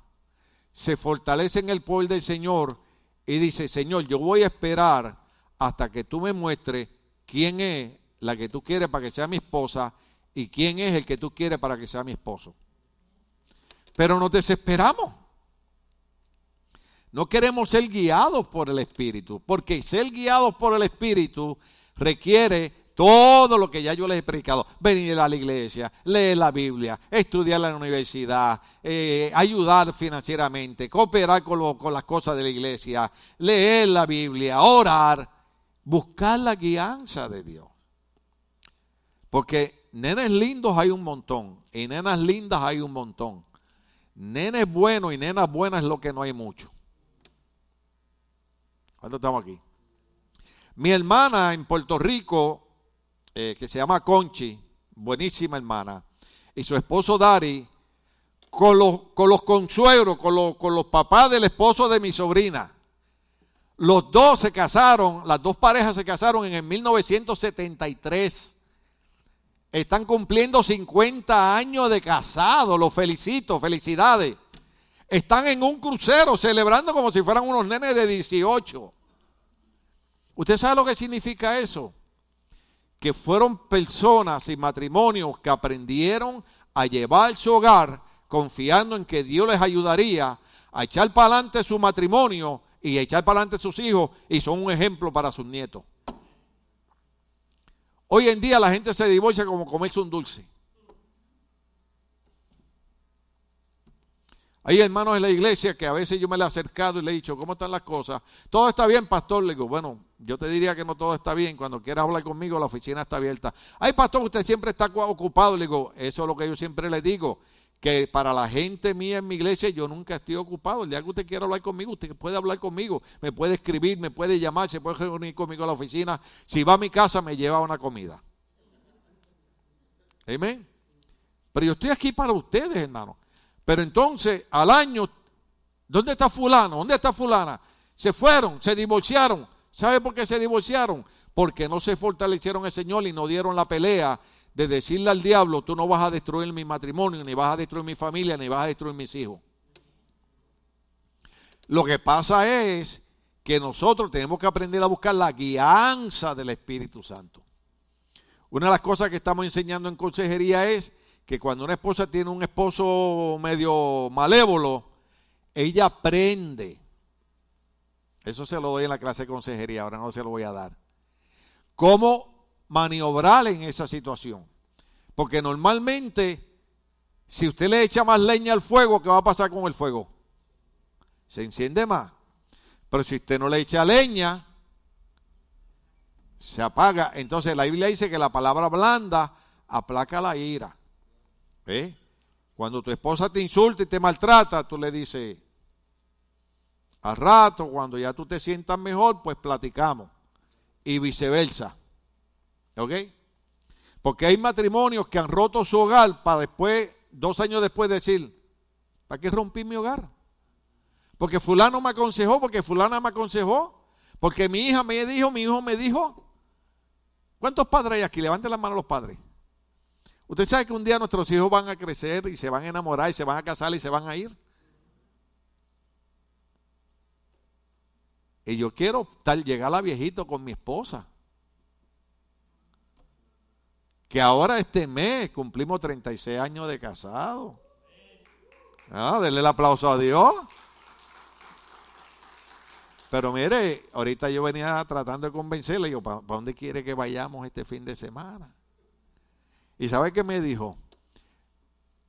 se fortalece en el poder del Señor y dice, Señor, yo voy a esperar hasta que tú me muestres quién es la que tú quieres para que sea mi esposa y quién es el que tú quieres para que sea mi esposo. Pero nos desesperamos. No queremos ser guiados por el Espíritu, porque ser guiados por el Espíritu requiere todo lo que ya yo les he predicado. Venir a la iglesia, leer la Biblia, estudiar en la universidad, eh, ayudar financieramente, cooperar con, las cosas de la iglesia, leer la Biblia, orar, buscar la guianza de Dios. Porque nenes lindos hay un montón y nenas lindas hay un montón. Nenes buenos y nenas buenas es lo que no hay mucho. ¿Cuántos estamos aquí? Mi hermana en Puerto Rico, eh, que se llama Conchi, buenísima hermana, y su esposo Dari, con los, con consuegros, con los, papás del esposo de mi sobrina. Los dos se casaron, las dos parejas se casaron en el 1973. Están cumpliendo 50 años de casado, los felicito, felicidades. Están en un crucero celebrando como si fueran unos nenes de 18. ¿Usted sabe lo que significa eso? Que fueron personas y matrimonios que aprendieron a llevar su hogar confiando en que Dios les ayudaría a echar para adelante su matrimonio y echar para adelante sus hijos y son un ejemplo para sus nietos. Hoy en día la gente se divorcia como comerse un dulce. Hay hermanos en la iglesia que a veces yo me le he acercado y le he dicho, ¿cómo están las cosas? Todo está bien, pastor. Le digo, bueno, yo te diría que no todo está bien. Cuando quieras hablar conmigo, la oficina está abierta. Ay, pastor, usted siempre está ocupado. Le digo, eso es lo que yo siempre le digo. Que para la gente mía en mi iglesia yo nunca estoy ocupado. El día que usted quiera hablar conmigo, usted puede hablar conmigo. Me puede escribir, me puede llamar, se puede reunir conmigo a la oficina. Si va a mi casa, me lleva una comida. Amén. Pero yo estoy aquí para ustedes, hermano. Pero entonces, al año, ¿dónde está fulano? ¿Dónde está fulana? Se fueron, se divorciaron. ¿Sabe por qué se divorciaron? Porque no se fortalecieron el Señor y no dieron la pelea de decirle al diablo, tú no vas a destruir mi matrimonio, ni vas a destruir mi familia, ni vas a destruir mis hijos. Lo que pasa es que nosotros tenemos que aprender a buscar la guianza del Espíritu Santo. Una de las cosas que estamos enseñando en consejería es que cuando una esposa tiene un esposo medio malévolo, ella aprende. Eso se lo doy en la clase de consejería, ahora no se lo voy a dar. ¿Cómo maniobrar en esa situación? Porque normalmente, si usted le echa más leña al fuego, ¿qué va a pasar con el fuego? Se enciende más. Pero si usted no le echa leña, se apaga. Entonces la Biblia dice que la palabra blanda aplaca la ira. ¿Eh? Cuando tu esposa te insulta y te maltrata, tú le dices, al rato, cuando ya tú te sientas mejor, pues platicamos. Y viceversa. ¿Ok? Porque hay matrimonios que han roto su hogar para después, dos años después, decir, ¿para qué rompí mi hogar? Porque fulano me aconsejó, porque fulana me aconsejó, porque mi hija me dijo, mi hijo me dijo. ¿Cuántos padres hay aquí? Levanten la mano los padres. Usted sabe que un día nuestros hijos van a crecer y se van a enamorar y se van a casar y se van a ir. Y yo quiero tal, llegar a viejito con mi esposa. Que ahora este mes cumplimos 36 años de casado. Ah, denle el aplauso a Dios. Pero mire, ahorita yo venía tratando de convencerle, yo, ¿para dónde quiere que vayamos este fin de semana? ¿Y sabe qué me dijo?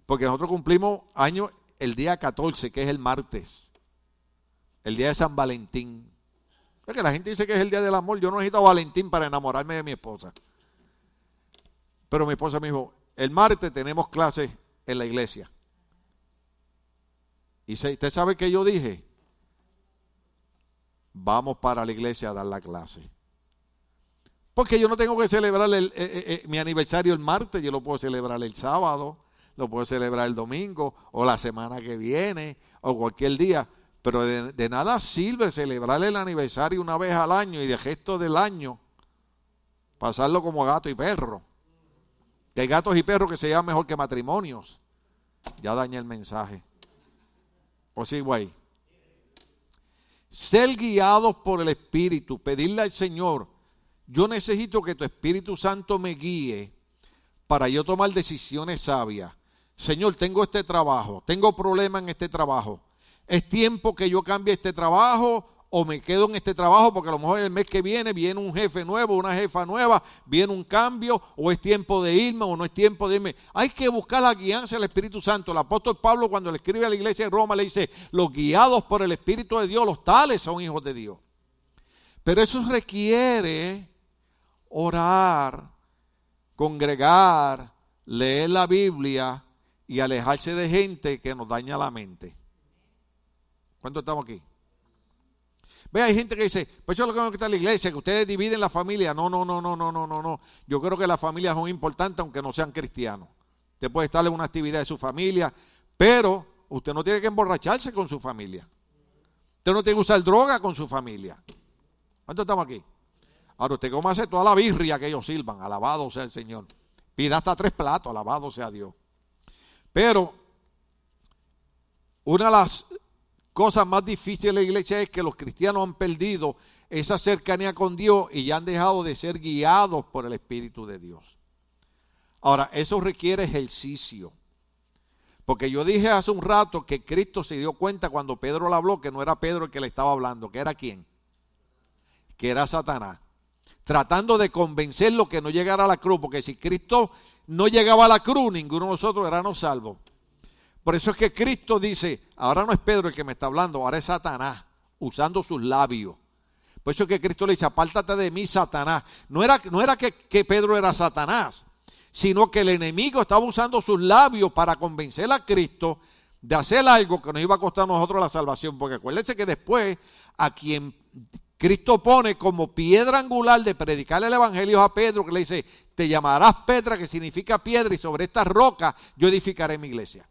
Porque nosotros cumplimos año el día 14, que es el martes. El día de San Valentín. Porque la gente dice que es el día del amor. Yo no necesito a Valentín para enamorarme de mi esposa. Pero mi esposa me dijo, el martes tenemos clases en la iglesia. Y usted sabe que yo dije, vamos para la iglesia a dar la clase. Porque yo no tengo que celebrar eh, eh, eh, mi aniversario el martes, yo lo puedo celebrar el sábado, lo puedo celebrar el domingo o la semana que viene o cualquier día. Pero de, nada sirve celebrar el aniversario una vez al año y de gesto del año pasarlo como gato y perro. Que hay gatos y perros que se llaman mejor que matrimonios. Ya dañé el mensaje. O sí, güey. Ser guiados por el Espíritu, pedirle al Señor yo necesito que tu Espíritu Santo me guíe para yo tomar decisiones sabias. Señor, tengo este trabajo, tengo problemas en este trabajo. ¿Es tiempo que yo cambie este trabajo o me quedo en este trabajo porque a lo mejor el mes que viene viene un jefe nuevo, una jefa nueva, viene un cambio o es tiempo de irme o no es tiempo de irme? Hay que buscar la guianza del Espíritu Santo. El apóstol Pablo cuando le escribe a la iglesia de Roma le dice, los guiados por el Espíritu de Dios, los tales son hijos de Dios. Pero eso requiere orar, congregar, leer la Biblia y alejarse de gente que nos daña la mente. ¿Cuánto estamos aquí? Ve, hay gente que dice, pues yo lo que está en la iglesia, que ustedes dividen la familia. No, no, no, no, no, no, no, no. Yo creo que las familias son importantes aunque no sean cristianos. Usted puede estar en una actividad de su familia, pero usted no tiene que emborracharse con su familia. Usted no tiene que usar droga con su familia. ¿Cuántos estamos aquí? Ahora usted cómo hace toda la birria que ellos sirvan. Alabado sea el Señor. Pida hasta tres platos, alabado sea Dios. Pero una de las cosas más difíciles de la iglesia es que los cristianos han perdido esa cercanía con Dios y ya han dejado de ser guiados por el Espíritu de Dios. Ahora, eso requiere ejercicio. Porque yo dije hace un rato que Cristo se dio cuenta cuando Pedro le habló que no era Pedro el que le estaba hablando, que era quién? Que era Satanás. Tratando de convencerlo que no llegara a la cruz, porque si Cristo no llegaba a la cruz, ninguno de nosotros éramos salvos. Por eso es que Cristo dice, ahora no es Pedro el que me está hablando, ahora es Satanás, usando sus labios. Por eso es que Cristo le dice, apártate de mí, Satanás. No era, no era que, Pedro era Satanás, sino que el enemigo estaba usando sus labios para convencer a Cristo de hacer algo que nos iba a costar a nosotros la salvación. Porque acuérdense que después a quien Cristo pone como piedra angular de predicar el Evangelio a Pedro, que le dice, te llamarás Petra, que significa piedra, y sobre esta roca yo edificaré mi iglesia.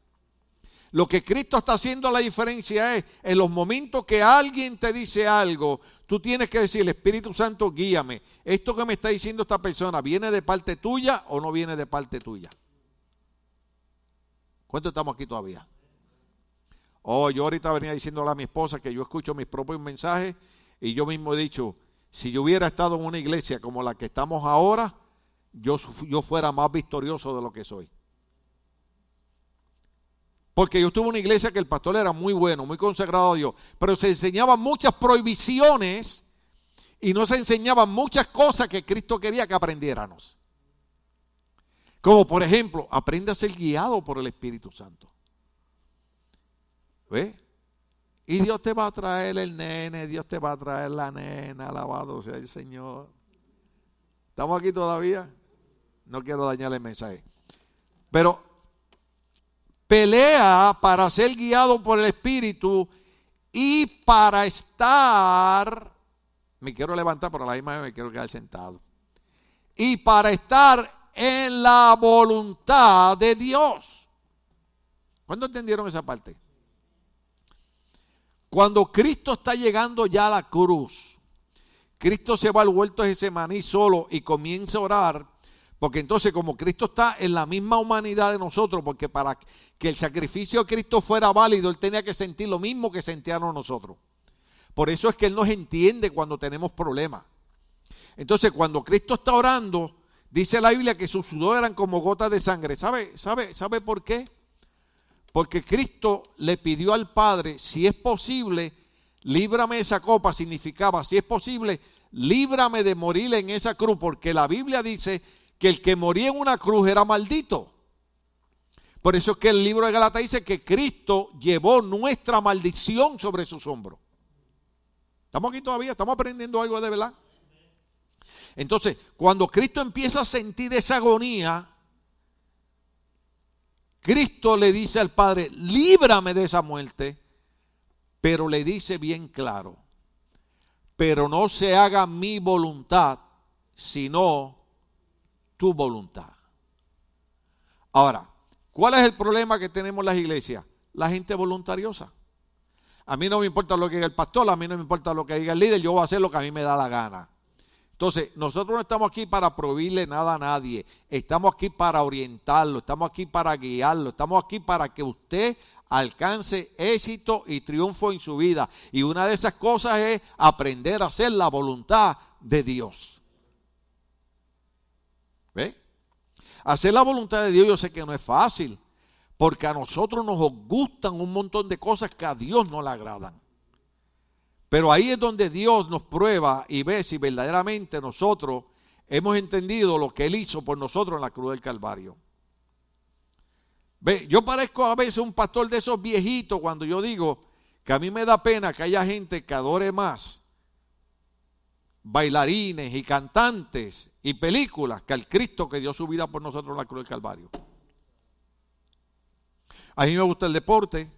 Lo que Cristo está haciendo la diferencia es, en los momentos que alguien te dice algo, tú tienes que decir, Espíritu Santo, guíame. Esto que me está diciendo esta persona, ¿viene de parte tuya o no viene de parte tuya? ¿Cuánto estamos aquí todavía? Oh, yo ahorita venía diciéndole a mi esposa que yo escucho mis propios mensajes y yo mismo he dicho, si yo hubiera estado en una iglesia como la que estamos ahora, yo, yo fuera más victorioso de lo que soy. Porque yo estuve en una iglesia que el pastor era muy bueno, muy consagrado a Dios, pero se enseñaban muchas prohibiciones y no se enseñaban muchas cosas que Cristo quería que aprendiéramos. Como por ejemplo, aprende a ser guiado por el Espíritu Santo. ¿Ve? Y Dios te va a traer el nene, Dios te va a traer la nena, alabado sea el Señor. ¿Estamos aquí todavía? No quiero dañar el mensaje. Pero pelea para ser guiado por el Espíritu y para estar, me quiero levantar, pero la misma vez me quiero quedar sentado, y para estar en la voluntad de Dios. ¿Cuándo entendieron esa parte? Cuando Cristo está llegando ya a la cruz, Cristo se va al huerto de Getsemaní solo y comienza a orar porque entonces como Cristo está en la misma humanidad de nosotros, porque para que el sacrificio de Cristo fuera válido, Él tenía que sentir lo mismo que sentíamos nosotros. Por eso es que Él nos entiende cuando tenemos problemas. Entonces cuando Cristo está orando, dice la Biblia que sus sudor eran como gotas de sangre. ¿Sabe, sabe, ¿Sabe por qué? Porque Cristo le pidió al Padre, si es posible, líbrame esa copa, significaba, si es posible, líbrame de morir en esa cruz, porque la Biblia dice que el que moría en una cruz era maldito. Por eso es que el libro de Galata dice que Cristo llevó nuestra maldición sobre sus hombros. ¿Estamos aquí todavía? ¿Estamos aprendiendo algo de verdad? Entonces, cuando Cristo empieza a sentir esa agonía, Cristo le dice al Padre, líbrame de esa muerte, pero le dice bien claro, pero no se haga mi voluntad, sino tu voluntad. Ahora, ¿cuál es el problema que tenemos las iglesias? La gente voluntariosa. A mí no me importa lo que diga el pastor, a mí no me importa lo que diga el líder, yo voy a hacer lo que a mí me da la gana. Entonces, nosotros no estamos aquí para prohibirle nada a nadie, estamos aquí para orientarlo, estamos aquí para guiarlo, estamos aquí para que usted alcance éxito y triunfo en su vida. Y una de esas cosas es aprender a hacer la voluntad de Dios. ¿Ve? Hacer la voluntad de Dios yo sé que no es fácil, porque a nosotros nos gustan un montón de cosas que a Dios no le agradan. Pero ahí es donde Dios nos prueba y ve si verdaderamente nosotros hemos entendido lo que Él hizo por nosotros en la cruz del Calvario. Ve, yo parezco a veces un pastor de esos viejitos cuando yo digo que a mí me da pena que haya gente que adore más bailarines y cantantes y películas que al Cristo que dio su vida por nosotros en la cruz del Calvario. A mí me gusta el deporte,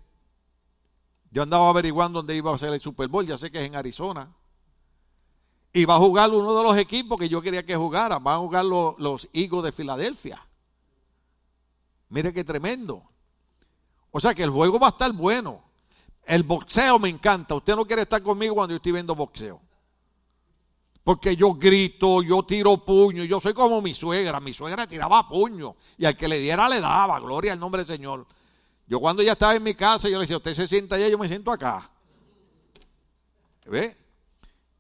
Yo andaba averiguando dónde iba a ser el Super Bowl, ya sé que es en Arizona. Y va a jugar uno de los equipos que yo quería que jugara. Van a jugar los, Eagles de Filadelfia. Mire qué tremendo. O sea que el juego va a estar bueno. El boxeo me encanta. Usted no quiere estar conmigo cuando yo estoy viendo boxeo. Porque yo grito, yo tiro puño, yo soy como mi suegra. Mi suegra tiraba puño y al que le diera le daba. Gloria al nombre del Señor. Yo cuando ya estaba en mi casa, yo le decía, usted se sienta allá, yo me siento acá. ¿Ve?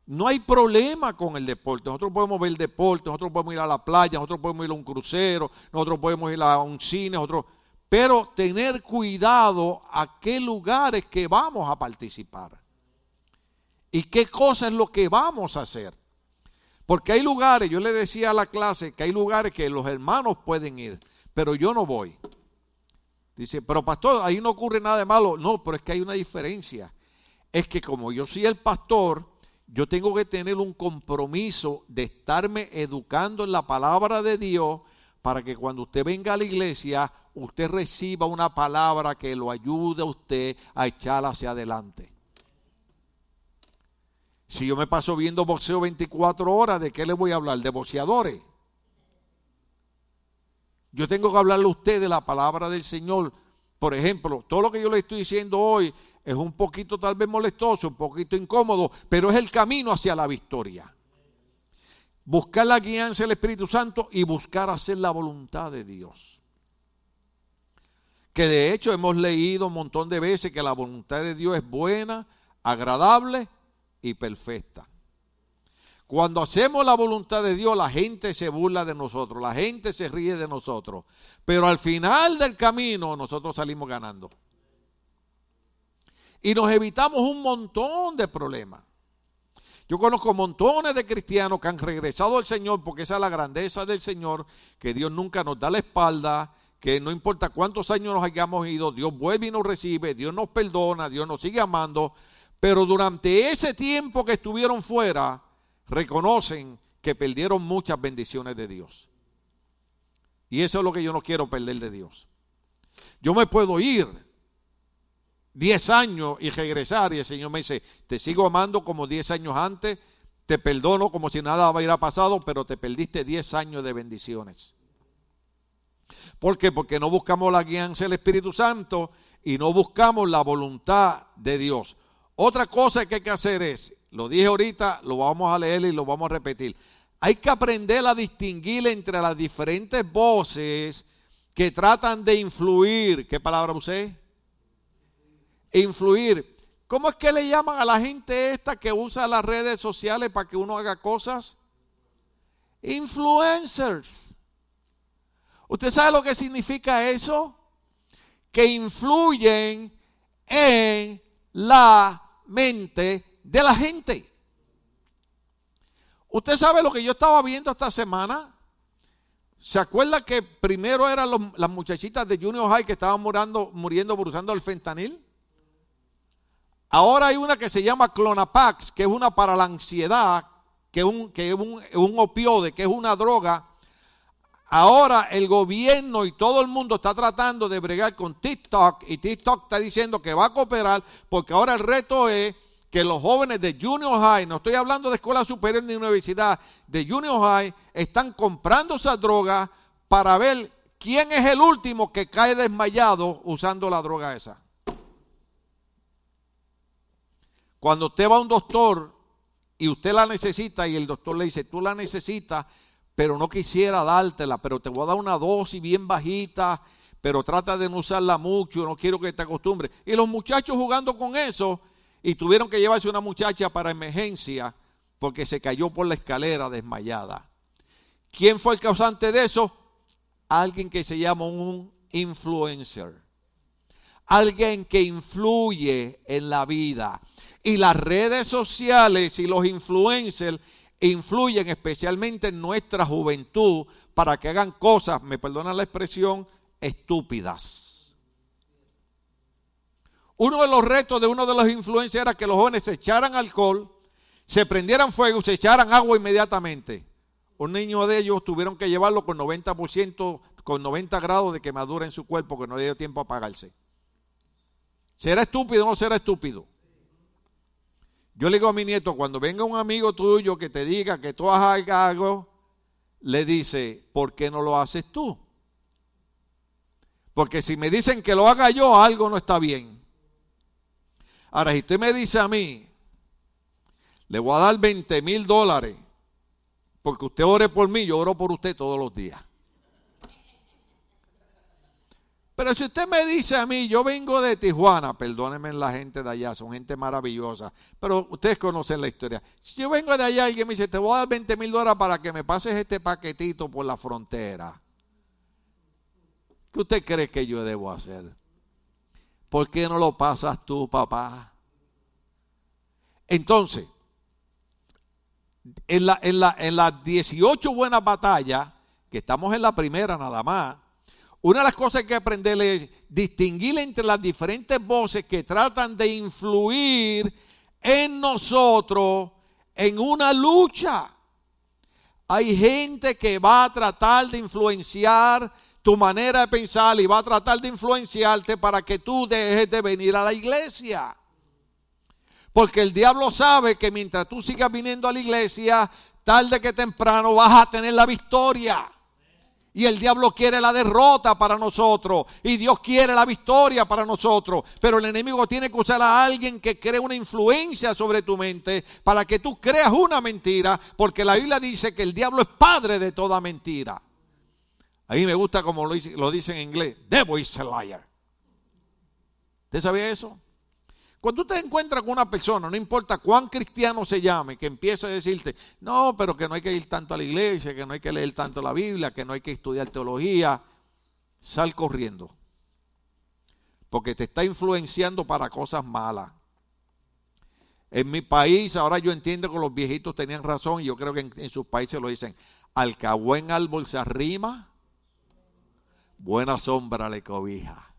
No hay problema con el deporte. Nosotros podemos ver el deporte, nosotros podemos ir a la playa, nosotros podemos ir a un crucero, nosotros podemos ir a un cine, nosotros... pero tener cuidado a qué lugares que vamos a participar y qué cosa es lo que vamos a hacer. Porque hay lugares, yo le decía a la clase que hay lugares que los hermanos pueden ir, pero yo no voy. Dice, pero pastor, ahí no ocurre nada de malo. No, pero es que hay una diferencia. Es que como yo soy el pastor, yo tengo que tener un compromiso de estarme educando en la palabra de Dios para que cuando usted venga a la iglesia, usted reciba una palabra que lo ayude a usted a echar hacia adelante. Si yo me paso viendo boxeo 24 horas, ¿de qué le voy a hablar? De boxeadores. Yo tengo que hablarle a usted de la palabra del Señor. Por ejemplo, todo lo que yo le estoy diciendo hoy es un poquito tal vez molestoso, un poquito incómodo, pero es el camino hacia la victoria. Buscar la guianza del Espíritu Santo y buscar hacer la voluntad de Dios. Que de hecho hemos leído un montón de veces que la voluntad de Dios es buena, agradable y perfecta. Cuando hacemos la voluntad de Dios, la gente se burla de nosotros, la gente se ríe de nosotros, pero al final del camino nosotros salimos ganando y nos evitamos un montón de problemas. Yo conozco montones de cristianos que han regresado al Señor porque esa es la grandeza del Señor, que Dios nunca nos da la espalda, que no importa cuántos años nos hayamos ido, Dios vuelve y nos recibe, Dios nos perdona, Dios nos sigue amando, pero durante ese tiempo que estuvieron fuera, reconocen que perdieron muchas bendiciones de Dios. Y eso es lo que yo no quiero perder de Dios. Yo me puedo ir, 10 años y regresar. Y el Señor me dice, te sigo amando como 10 años antes, te perdono como si nada hubiera pasado, pero te perdiste 10 años de bendiciones. ¿Por qué? Porque no buscamos la guianza del Espíritu Santo y no buscamos la voluntad de Dios. Otra cosa que hay que hacer es, lo dije ahorita, lo vamos a leer y lo vamos a repetir. Hay que aprender a distinguir entre las diferentes voces que tratan de influir. ¿Qué palabra usé? influir. ¿Cómo es que le llaman a la gente esta que usa las redes sociales para que uno haga cosas? Influencers. ¿Usted sabe lo que significa eso? Que influyen en la mente de la gente. ¿Usted sabe lo que yo estaba viendo esta semana? ¿Se acuerda que primero eran las muchachitas de Junior High que estaban muriendo, muriendo por usando el fentanil? Ahora hay una que se llama Clonapax, que es una para la ansiedad, que es un, que un, un opioide, que es una droga. Ahora el gobierno y todo el mundo está tratando de bregar con TikTok y TikTok está diciendo que va a cooperar porque ahora el reto es que los jóvenes de Junior High, no estoy hablando de escuela superior ni universidad, de Junior High, están comprando esa droga para ver quién es el último que cae desmayado usando la droga esa. Cuando usted va a un doctor y usted la necesita y el doctor le dice, tú la necesitas, pero no quisiera dártela, pero te voy a dar una dosis bien bajita, pero trata de no usarla mucho, no quiero que te acostumbres. Y los muchachos jugando con eso y tuvieron que llevarse una muchacha para emergencia porque se cayó por la escalera desmayada. ¿Quién fue el causante de eso? Alguien que se llama un influencer. Alguien que influye en la vida. Y las redes sociales y los influencers influyen especialmente en nuestra juventud para que hagan cosas, me perdonan la expresión, estúpidas. Uno de los retos de uno de los influencers era que los jóvenes se echaran alcohol, se prendieran fuego, se echaran agua inmediatamente. Un niño de ellos tuvieron que llevarlo con 90%, con 90 grados de quemadura en su cuerpo, que no le dio tiempo a apagarse. ¿Será estúpido o no será estúpido? Yo le digo a mi nieto, cuando venga un amigo tuyo que te diga que tú hagas algo, le dice, ¿por qué no lo haces tú? Porque si me dicen que lo haga yo, algo no está bien. Ahora, si usted me dice a mí, le voy a dar 20 mil dólares, porque usted ore por mí, yo oro por usted todos los días. Pero si usted me dice a mí, yo vengo de Tijuana, perdónenme la gente de allá, son gente maravillosa, pero ustedes conocen la historia. Si yo vengo de allá y alguien me dice, te voy a dar 20 mil dólares para que me pases este paquetito por la frontera, ¿qué usted cree que yo debo hacer? ¿Por qué no lo pasas tú, papá? Entonces, en, la, en, la, en las 18 buenas batallas, que estamos en la primera nada más, una de las cosas que hay aprender es distinguir entre las diferentes voces que tratan de influir en nosotros en una lucha. Hay gente que va a tratar de influenciar tu manera de pensar y va a tratar de influenciarte para que tú dejes de venir a la iglesia. Porque el diablo sabe que mientras tú sigas viniendo a la iglesia, tarde que temprano vas a tener la victoria. Y el diablo quiere la derrota para nosotros. Y Dios quiere la victoria para nosotros. Pero el enemigo tiene que usar a alguien que cree una influencia sobre tu mente para que tú creas una mentira. Porque la Biblia dice que el diablo es padre de toda mentira. A mí me gusta como lo dice, en inglés. Devil is a liar. ¿Usted sabía eso? Cuando usted encuentra con una persona, no importa cuán cristiano se llame, que empiece a decirte, no, pero que no hay que ir tanto a la iglesia, que no hay que leer tanto la Biblia, que no hay que estudiar teología, sal corriendo. Porque te está influenciando para cosas malas. En mi país, ahora yo entiendo que los viejitos tenían razón, y yo creo que en, en sus países lo dicen, al que a buen árbol se arrima, buena sombra le cobija.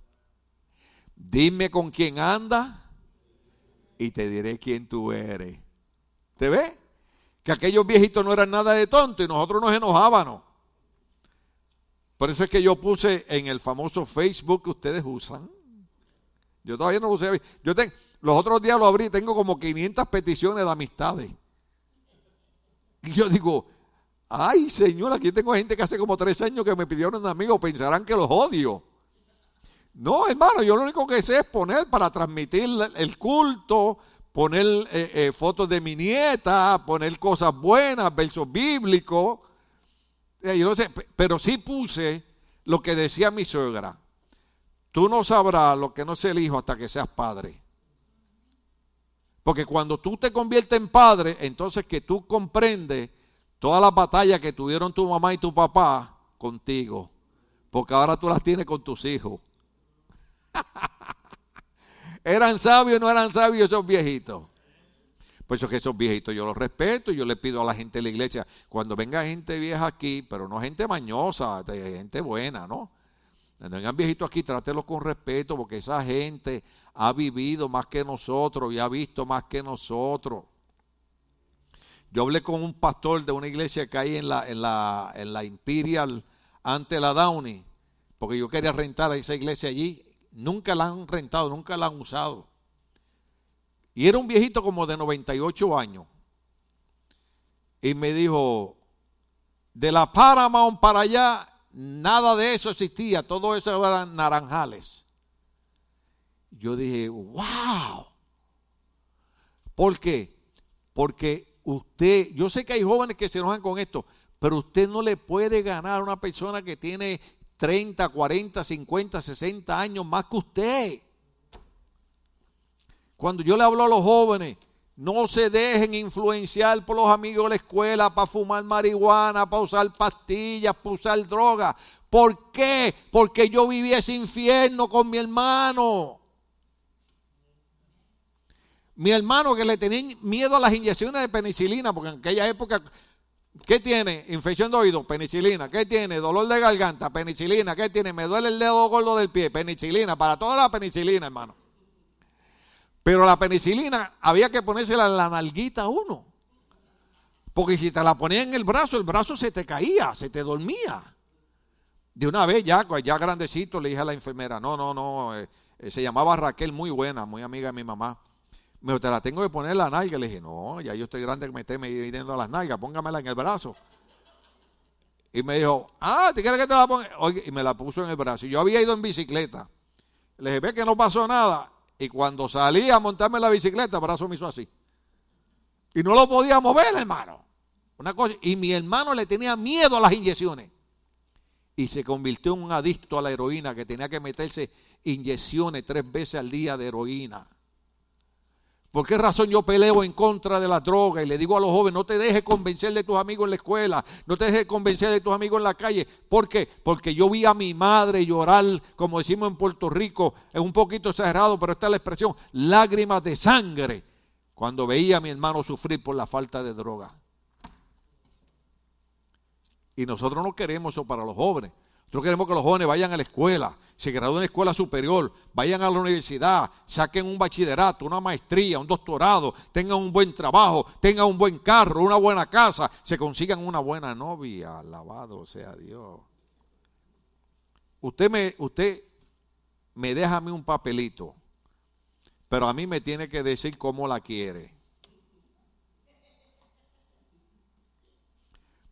Dime con quién anda y te diré quién tú eres. ¿Te ves? Que aquellos viejitos no eran nada de tonto y nosotros nos enojábamos. Por eso es que yo puse en el famoso Facebook que ustedes usan. Yo todavía no lo sé. Yo tengo, los otros días lo abrí, tengo como 500 peticiones de amistades. Y yo digo, ay señor, aquí tengo gente que hace como tres años que me pidieron un amigo, pensarán que los odio. No, hermano, yo lo único que sé es poner para transmitir el culto, poner eh, eh, fotos de mi nieta, poner cosas buenas, versos bíblicos. Eh, pero sí puse lo que decía mi suegra. Tú no sabrás lo que no es el hijo hasta que seas padre. Porque cuando tú te conviertes en padre, entonces que tú comprendes todas las batallas que tuvieron tu mamá y tu papá contigo. Porque ahora tú las tienes con tus hijos. ¿Eran sabios o no eran sabios esos viejitos? Por eso que esos viejitos yo los respeto yo le pido a la gente de la iglesia, cuando venga gente vieja aquí, pero no gente mañosa, gente buena, ¿no? Cuando vengan viejitos aquí, trátelos con respeto, porque esa gente ha vivido más que nosotros y ha visto más que nosotros. Yo hablé con un pastor de una iglesia que hay en la, en la, en la Imperial ante la Downey, porque yo quería rentar a esa iglesia allí. Nunca la han rentado, nunca la han usado. Y era un viejito como de 98 años. Y me dijo, de la Paramount para allá, nada de eso existía, todo eso eran naranjales. Yo dije, wow. ¿Por qué? Porque usted, yo sé que hay jóvenes que se enojan con esto, pero usted no le puede ganar a una persona que tiene 30, 40, 50, 60 años más que usted. Cuando yo le hablo a los jóvenes, no se dejen influenciar por los amigos de la escuela para fumar marihuana, para usar pastillas, para usar drogas. ¿Por qué? Porque yo viví ese infierno con mi hermano. Mi hermano que le tenía miedo a las inyecciones de penicilina, porque en aquella época ¿Qué tiene? Infección de oído, penicilina. ¿Qué tiene? Dolor de garganta, penicilina. ¿Qué tiene? Me duele el dedo gordo del pie, penicilina. Para toda la penicilina, hermano. Pero la penicilina había que ponérsela en la nalguita a uno. Porque si te la ponía en el brazo, el brazo se te caía, se te dormía. De una vez ya, ya grandecito, le dije a la enfermera, no, no, no, eh, eh, se llamaba Raquel, muy buena, muy amiga de mi mamá. Me te la tengo que poner en la nalga. Le dije, no, ya yo estoy grande que me esté midiendo las nalgas, póngamela en el brazo. Y me dijo, ah, ¿te quieres que te la ponga? Oye, y me la puso en el brazo. Y yo había ido en bicicleta. Le dije, ve que no pasó nada. Y cuando salí a montarme la bicicleta, el brazo me hizo así. Y no lo podía mover, hermano. Una cosa, y mi hermano le tenía miedo a las inyecciones. Y se convirtió en un adicto a la heroína que tenía que meterse inyecciones tres veces al día de heroína. ¿Por qué razón yo peleo en contra de la droga y le digo a los jóvenes, no te dejes convencer de tus amigos en la escuela, no te dejes convencer de tus amigos en la calle? ¿Por qué? Porque yo vi a mi madre llorar, como decimos en Puerto Rico, es un poquito exagerado, pero está la expresión, lágrimas de sangre, cuando veía a mi hermano sufrir por la falta de droga. Y nosotros no queremos eso para los jóvenes. Nosotros queremos que los jóvenes vayan a la escuela, se gradúen en escuela superior, vayan a la universidad, saquen un bachillerato, una maestría, un doctorado, tengan un buen trabajo, tengan un buen carro, una buena casa, se consigan una buena novia. Alabado sea Dios. Usted me, usted me deja a mí un papelito, pero a mí me tiene que decir cómo la quiere.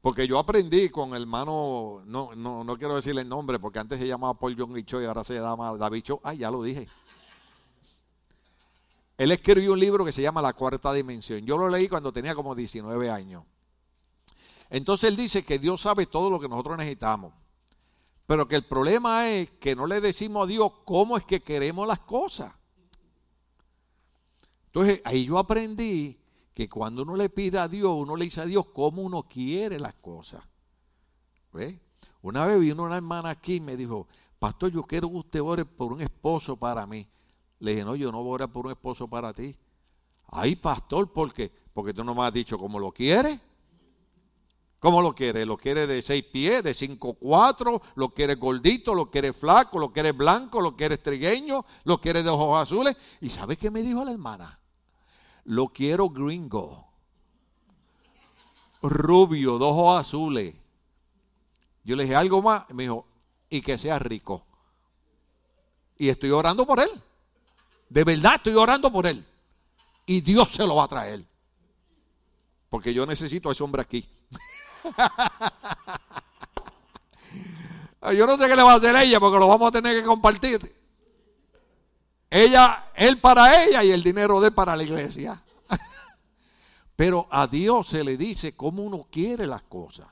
Porque yo aprendí con el hermano, no, no, no quiero decirle el nombre, porque antes se llamaba Paul John Cho y ahora se llama David Cho. Ay, ya lo dije. Él escribió un libro que se llama La Cuarta Dimensión. Yo lo leí cuando tenía como 19 años. Entonces él dice que Dios sabe todo lo que nosotros necesitamos. Pero que el problema es que no le decimos a Dios cómo es que queremos las cosas. Entonces ahí yo aprendí que cuando uno le pide a Dios, uno le dice a Dios cómo uno quiere las cosas. ¿Ve? Una vez vino una hermana aquí y me dijo, pastor, yo quiero que usted ore por un esposo para mí. Le dije, no, yo no voy a orar por un esposo para ti. Ay, pastor, ¿por qué? Porque tú no me has dicho cómo lo quiere. ¿Cómo lo quiere? ¿Lo quiere de seis pies, de cinco cuatro? ¿Lo quiere gordito? ¿Lo quiere flaco? ¿Lo quiere blanco? ¿Lo quiere trigueño? ¿Lo quiere de ojos azules? ¿Y sabe qué me dijo la hermana? Lo quiero gringo. Rubio, dos ojos azules. Yo le dije algo más. Me dijo, y que sea rico. Y estoy orando por él. De verdad estoy orando por él. Y Dios se lo va a traer. Porque yo necesito a ese hombre aquí. yo no sé qué le va a hacer ella porque lo vamos a tener que compartir. Ella, él para ella y el dinero de para la iglesia. Pero a Dios se le dice cómo uno quiere las cosas.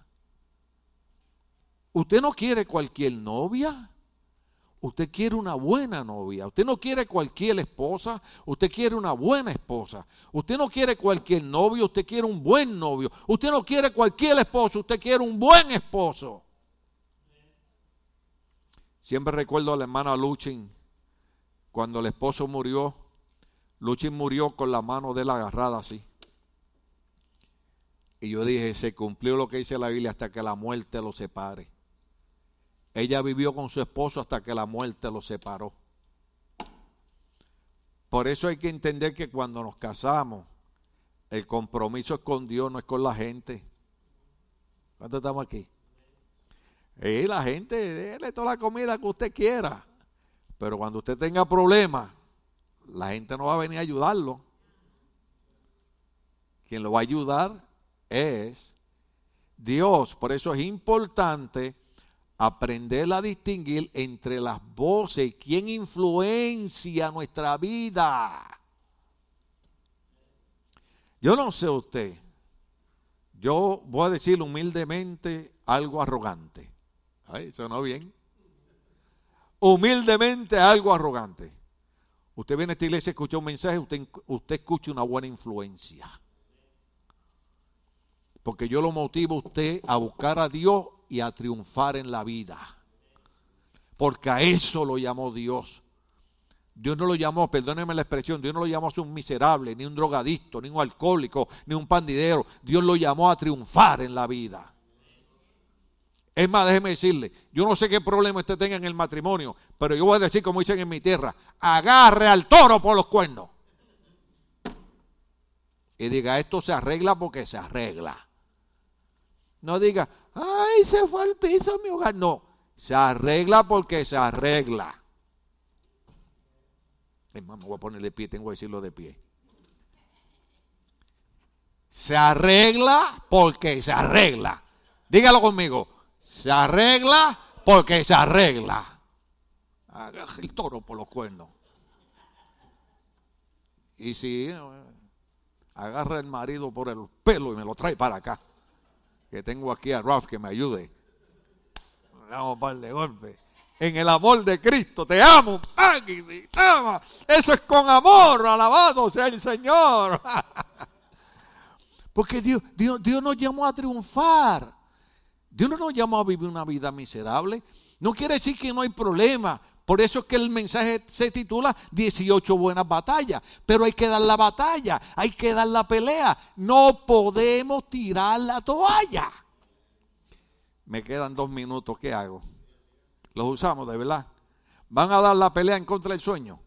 Usted no quiere cualquier novia. Usted quiere una buena novia. Usted no quiere cualquier esposa. Usted quiere una buena esposa. Usted no quiere cualquier novio. Usted quiere un buen novio. Usted no quiere cualquier esposo. Usted quiere un buen esposo. Siempre recuerdo a la hermana Luchin cuando el esposo murió, Luchin murió con la mano de él agarrada así. Y yo dije, se cumplió lo que dice la Biblia hasta que la muerte lo separe. Ella vivió con su esposo hasta que la muerte lo separó. Por eso hay que entender que cuando nos casamos, el compromiso es con Dios, no es con la gente. ¿Cuántos estamos aquí? Y la gente, déle toda la comida que usted quiera. Pero cuando usted tenga problemas, la gente no va a venir a ayudarlo. Quien lo va a ayudar es Dios. Por eso es importante aprender a distinguir entre las voces y quién influencia nuestra vida. Yo no sé usted, yo voy a decir humildemente algo arrogante. Ay, sonó bien humildemente algo arrogante. Usted viene a esta iglesia, escucha un mensaje, usted, usted escucha una buena influencia. Porque yo lo motivo a usted a buscar a Dios y a triunfar en la vida. Porque a eso lo llamó Dios. Dios no lo llamó, perdónenme la expresión, Dios no lo llamó a un miserable, ni un drogadicto, ni un alcohólico, ni un pandidero. Dios lo llamó a triunfar en la vida. Es más, déjeme decirle, yo no sé qué problema usted tenga en el matrimonio, pero yo voy a decir como dicen en mi tierra, agarre al toro por los cuernos. Y diga, esto se arregla porque se arregla. No diga, ay, se fue al piso mi hogar. No, se arregla porque se arregla. me voy a poner de pie, tengo que decirlo de pie. Se arregla porque se arregla. Dígalo conmigo. Se arregla porque se arregla. Agarra el toro por los cuernos. Y si eh, agarra el marido por el pelo y me lo trae para acá, que tengo aquí a Ralph que me ayude. Vamos par de golpes. En el amor de Cristo, te amo, te amo. Eso es con amor, alabado sea el Señor. Porque Dios, Dios, Dios nos llamó a triunfar. Dios no nos llamó a vivir una vida miserable. No quiere decir que no hay problema. Por eso es que el mensaje se titula 18 buenas batallas. Pero hay que dar la batalla, hay que dar la pelea. No podemos tirar la toalla. Me quedan dos minutos, ¿qué hago? Los usamos, de verdad. ¿Van a dar la pelea en contra del sueño?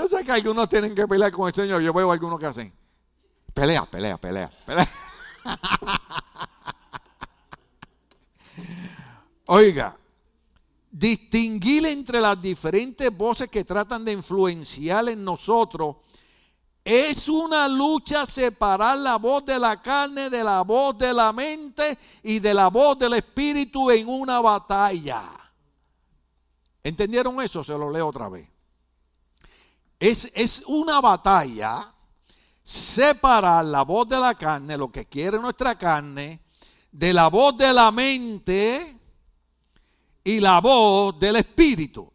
Yo sé que algunos tienen que pelear con el Señor. Yo veo algunos que hacen. Pelea, pelea, pelea, pelea. Oiga, distinguir entre las diferentes voces que tratan de influenciar en nosotros es una lucha separar la voz de la carne de la voz de la mente y de la voz del espíritu en una batalla. ¿Entendieron eso? Se lo leo otra vez. Es, una batalla separar la voz de la carne, lo que quiere nuestra carne, de la voz de la mente y la voz del espíritu.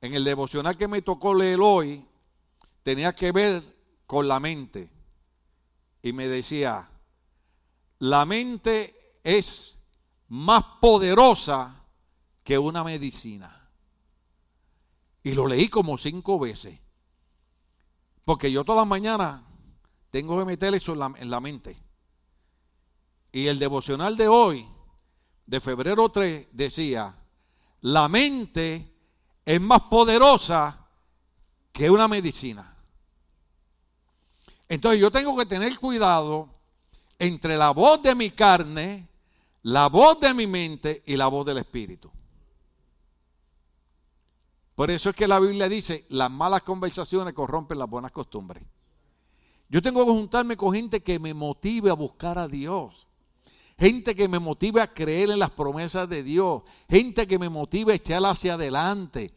En el devocional que me tocó leer hoy, tenía que ver con la mente. Y me decía, la mente es más poderosa que una medicina. Y lo leí como cinco veces. Porque yo todas las mañanas tengo que meter eso en la, mente. Y el devocional de hoy, de febrero 3, decía, la mente es más poderosa que una medicina. Entonces yo tengo que tener cuidado entre la voz de mi carne, la voz de mi mente y la voz del espíritu. Por eso es que la Biblia dice, las malas conversaciones corrompen las buenas costumbres. Yo tengo que juntarme con gente que me motive a buscar a Dios. Gente que me motive a creer en las promesas de Dios. Gente que me motive a echar hacia adelante.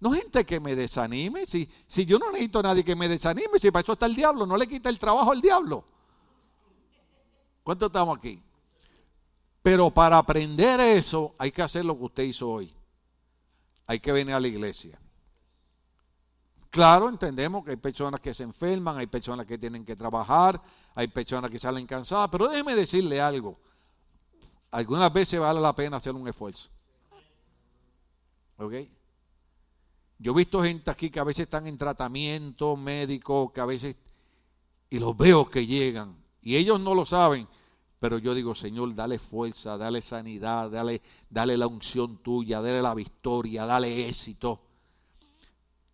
No gente que me desanime. Si, si yo no necesito a nadie que me desanime, si para eso está el diablo, no le quita el trabajo al diablo. ¿Cuánto estamos aquí? Pero para aprender eso hay que hacer lo que usted hizo hoy hay que venir a la iglesia. Claro, entendemos que hay personas que se enferman, hay personas que tienen que trabajar, hay personas que salen cansadas, pero déjeme decirle algo. Algunas veces vale la pena hacer un esfuerzo. ¿Ok? Yo he visto gente aquí que a veces están en tratamiento médico, que a veces, y los veo que llegan, y ellos no lo saben, pero yo digo, Señor, dale fuerza, dale sanidad, dale, dale la unción tuya, dale la victoria, dale éxito.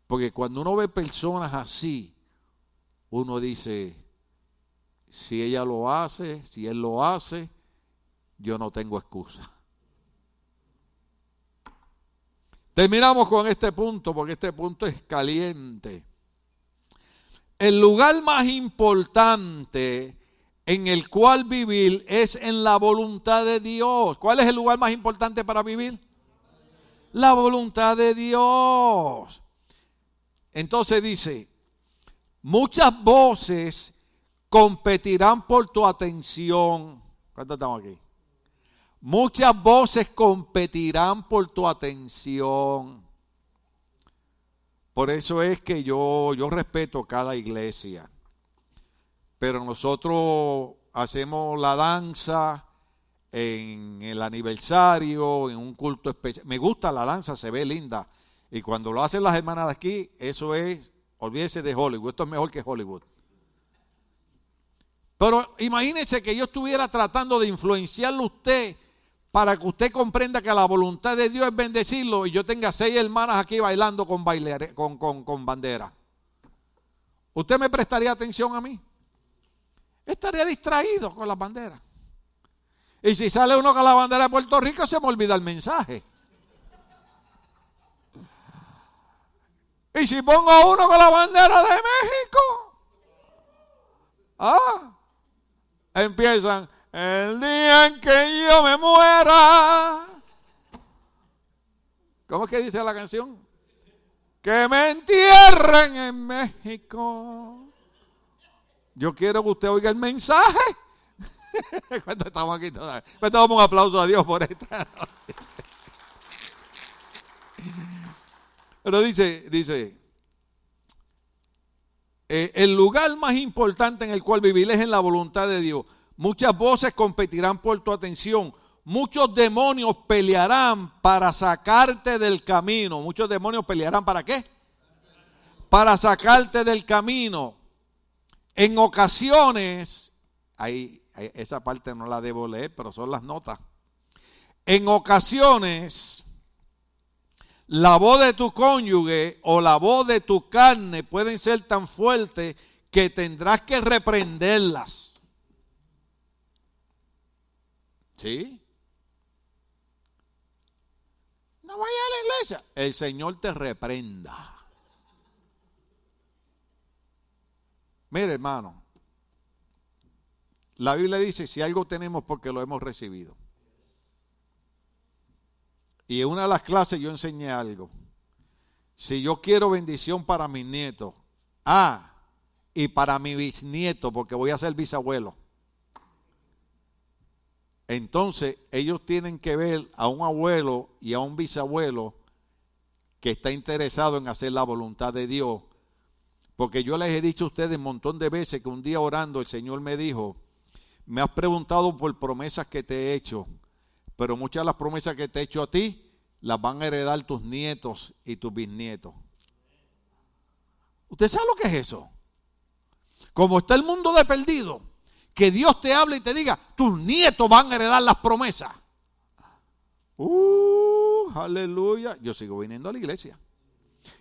Porque cuando uno ve personas así, uno dice, si ella lo hace, si él lo hace, yo no tengo excusa. Terminamos con este punto porque este punto es caliente. El lugar más importante en el cual vivir es en la voluntad de Dios. ¿Cuál es el lugar más importante para vivir? La voluntad de Dios. Entonces dice, muchas voces competirán por tu atención. ¿Cuántos estamos aquí? Muchas voces competirán por tu atención. Por eso es que yo, yo respeto cada iglesia pero nosotros hacemos la danza en el aniversario, en un culto especial. Me gusta la danza, se ve linda. Y cuando lo hacen las hermanas de aquí, eso es, olvídese de Hollywood, esto es mejor que Hollywood. Pero imagínese que yo estuviera tratando de influenciarlo a usted para que usted comprenda que la voluntad de Dios es bendecirlo y yo tenga seis hermanas aquí bailando con, con, bandera. ¿Usted me prestaría atención a mí? Estaría distraído con las banderas. Y si sale uno con la bandera de Puerto Rico, se me olvida el mensaje. Y si pongo a uno con la bandera de México, ah, empiezan el día en que yo me muera. ¿Cómo es que dice la canción? Que me entierren en México. Yo quiero que usted oiga el mensaje. ¿Cuánto estamos aquí damos un aplauso a Dios por esta Pero dice, dice, eh, el lugar más importante en el cual vivir es en la voluntad de Dios. Muchas voces competirán por tu atención. Muchos demonios pelearán para sacarte del camino. Muchos demonios pelearán para qué? Para sacarte del camino. En ocasiones, ahí, esa parte no la debo leer, pero son las notas. En ocasiones, la voz de tu cónyuge o la voz de tu carne pueden ser tan fuertes que tendrás que reprenderlas. ¿Sí? No vaya a la iglesia. El Señor te reprenda. Mire, hermano. La Biblia dice, si algo tenemos porque lo hemos recibido. Y en una de las clases yo enseñé algo. Si yo quiero bendición para mis nietos, ah, y para mi bisnieto, porque voy a ser bisabuelo. Entonces ellos tienen que ver a un abuelo y a un bisabuelo que está interesado en hacer la voluntad de Dios. Porque yo les he dicho a ustedes un montón de veces que un día orando el Señor me dijo, me has preguntado por promesas que te he hecho pero muchas de las promesas que te he hecho a ti las van a heredar tus nietos y tus bisnietos. ¿Usted sabe lo que es eso? Como está el mundo de perdido, que Dios te hable y te diga, tus nietos van a heredar las promesas. Uh, aleluya. Yo sigo viniendo a la iglesia.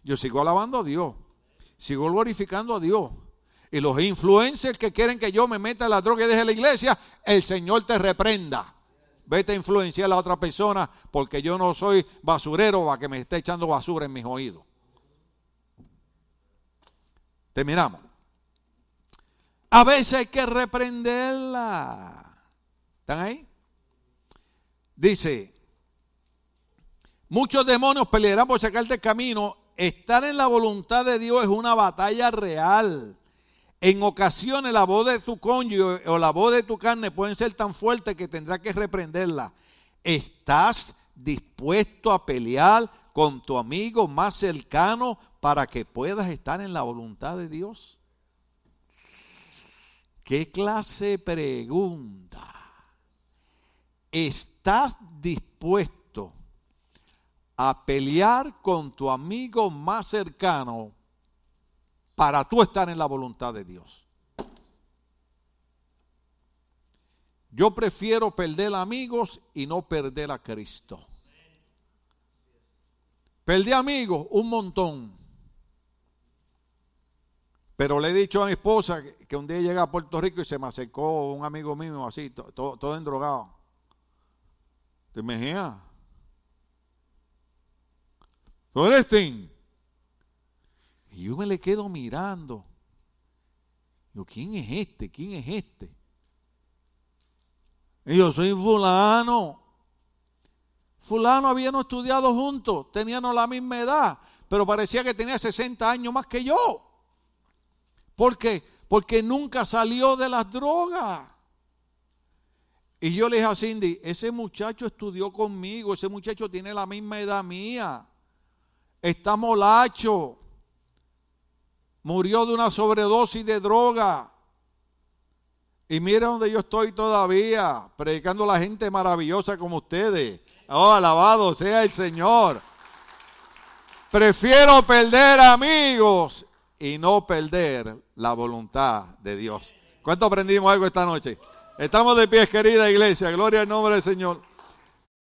Yo sigo alabando a Dios. Sigo glorificando a Dios. Y los influencers que quieren que yo me meta en la droga y deje la iglesia, el Señor te reprenda. Vete a influenciar a la otra persona porque yo no soy basurero a que me esté echando basura en mis oídos. Terminamos. A veces hay que reprenderla. ¿Están ahí? Dice, muchos demonios pelearán por sacarte del camino. Estar en la voluntad de Dios es una batalla real. En ocasiones la voz de tu cónyuge o la voz de tu carne pueden ser tan fuertes que tendrás que reprenderla. ¿Estás dispuesto a pelear con tu amigo más cercano para que puedas estar en la voluntad de Dios? ¿Qué clase pregunta? ¿Estás dispuesto a pelear con tu amigo más cercano para tú estar en la voluntad de Dios. Yo prefiero perder amigos y no perder a Cristo. Perdí amigos un montón. Pero le he dicho a mi esposa que, un día llega a Puerto Rico y se me acercó un amigo mío así, todo, todo endrogado. ¿Te imaginas? ¿Tú eres y yo me le quedo mirando. Yo, ¿quién es este? ¿Quién es este? Y yo soy fulano. Fulano habíamos estudiado juntos, teníamos la misma edad, pero parecía que tenía 60 años más que yo. ¿Por qué? Porque nunca salió de las drogas. Y yo le dije a Cindy, ese muchacho estudió conmigo, ese muchacho tiene la misma edad mía, está molacho, murió de una sobredosis de droga. Y mira donde yo estoy todavía, predicando a la gente maravillosa como ustedes. Oh, alabado sea el Señor. Prefiero perder amigos y no perder la voluntad de Dios. ¿Cuánto aprendimos algo esta noche? Estamos de pie, querida iglesia. Gloria al nombre del Señor.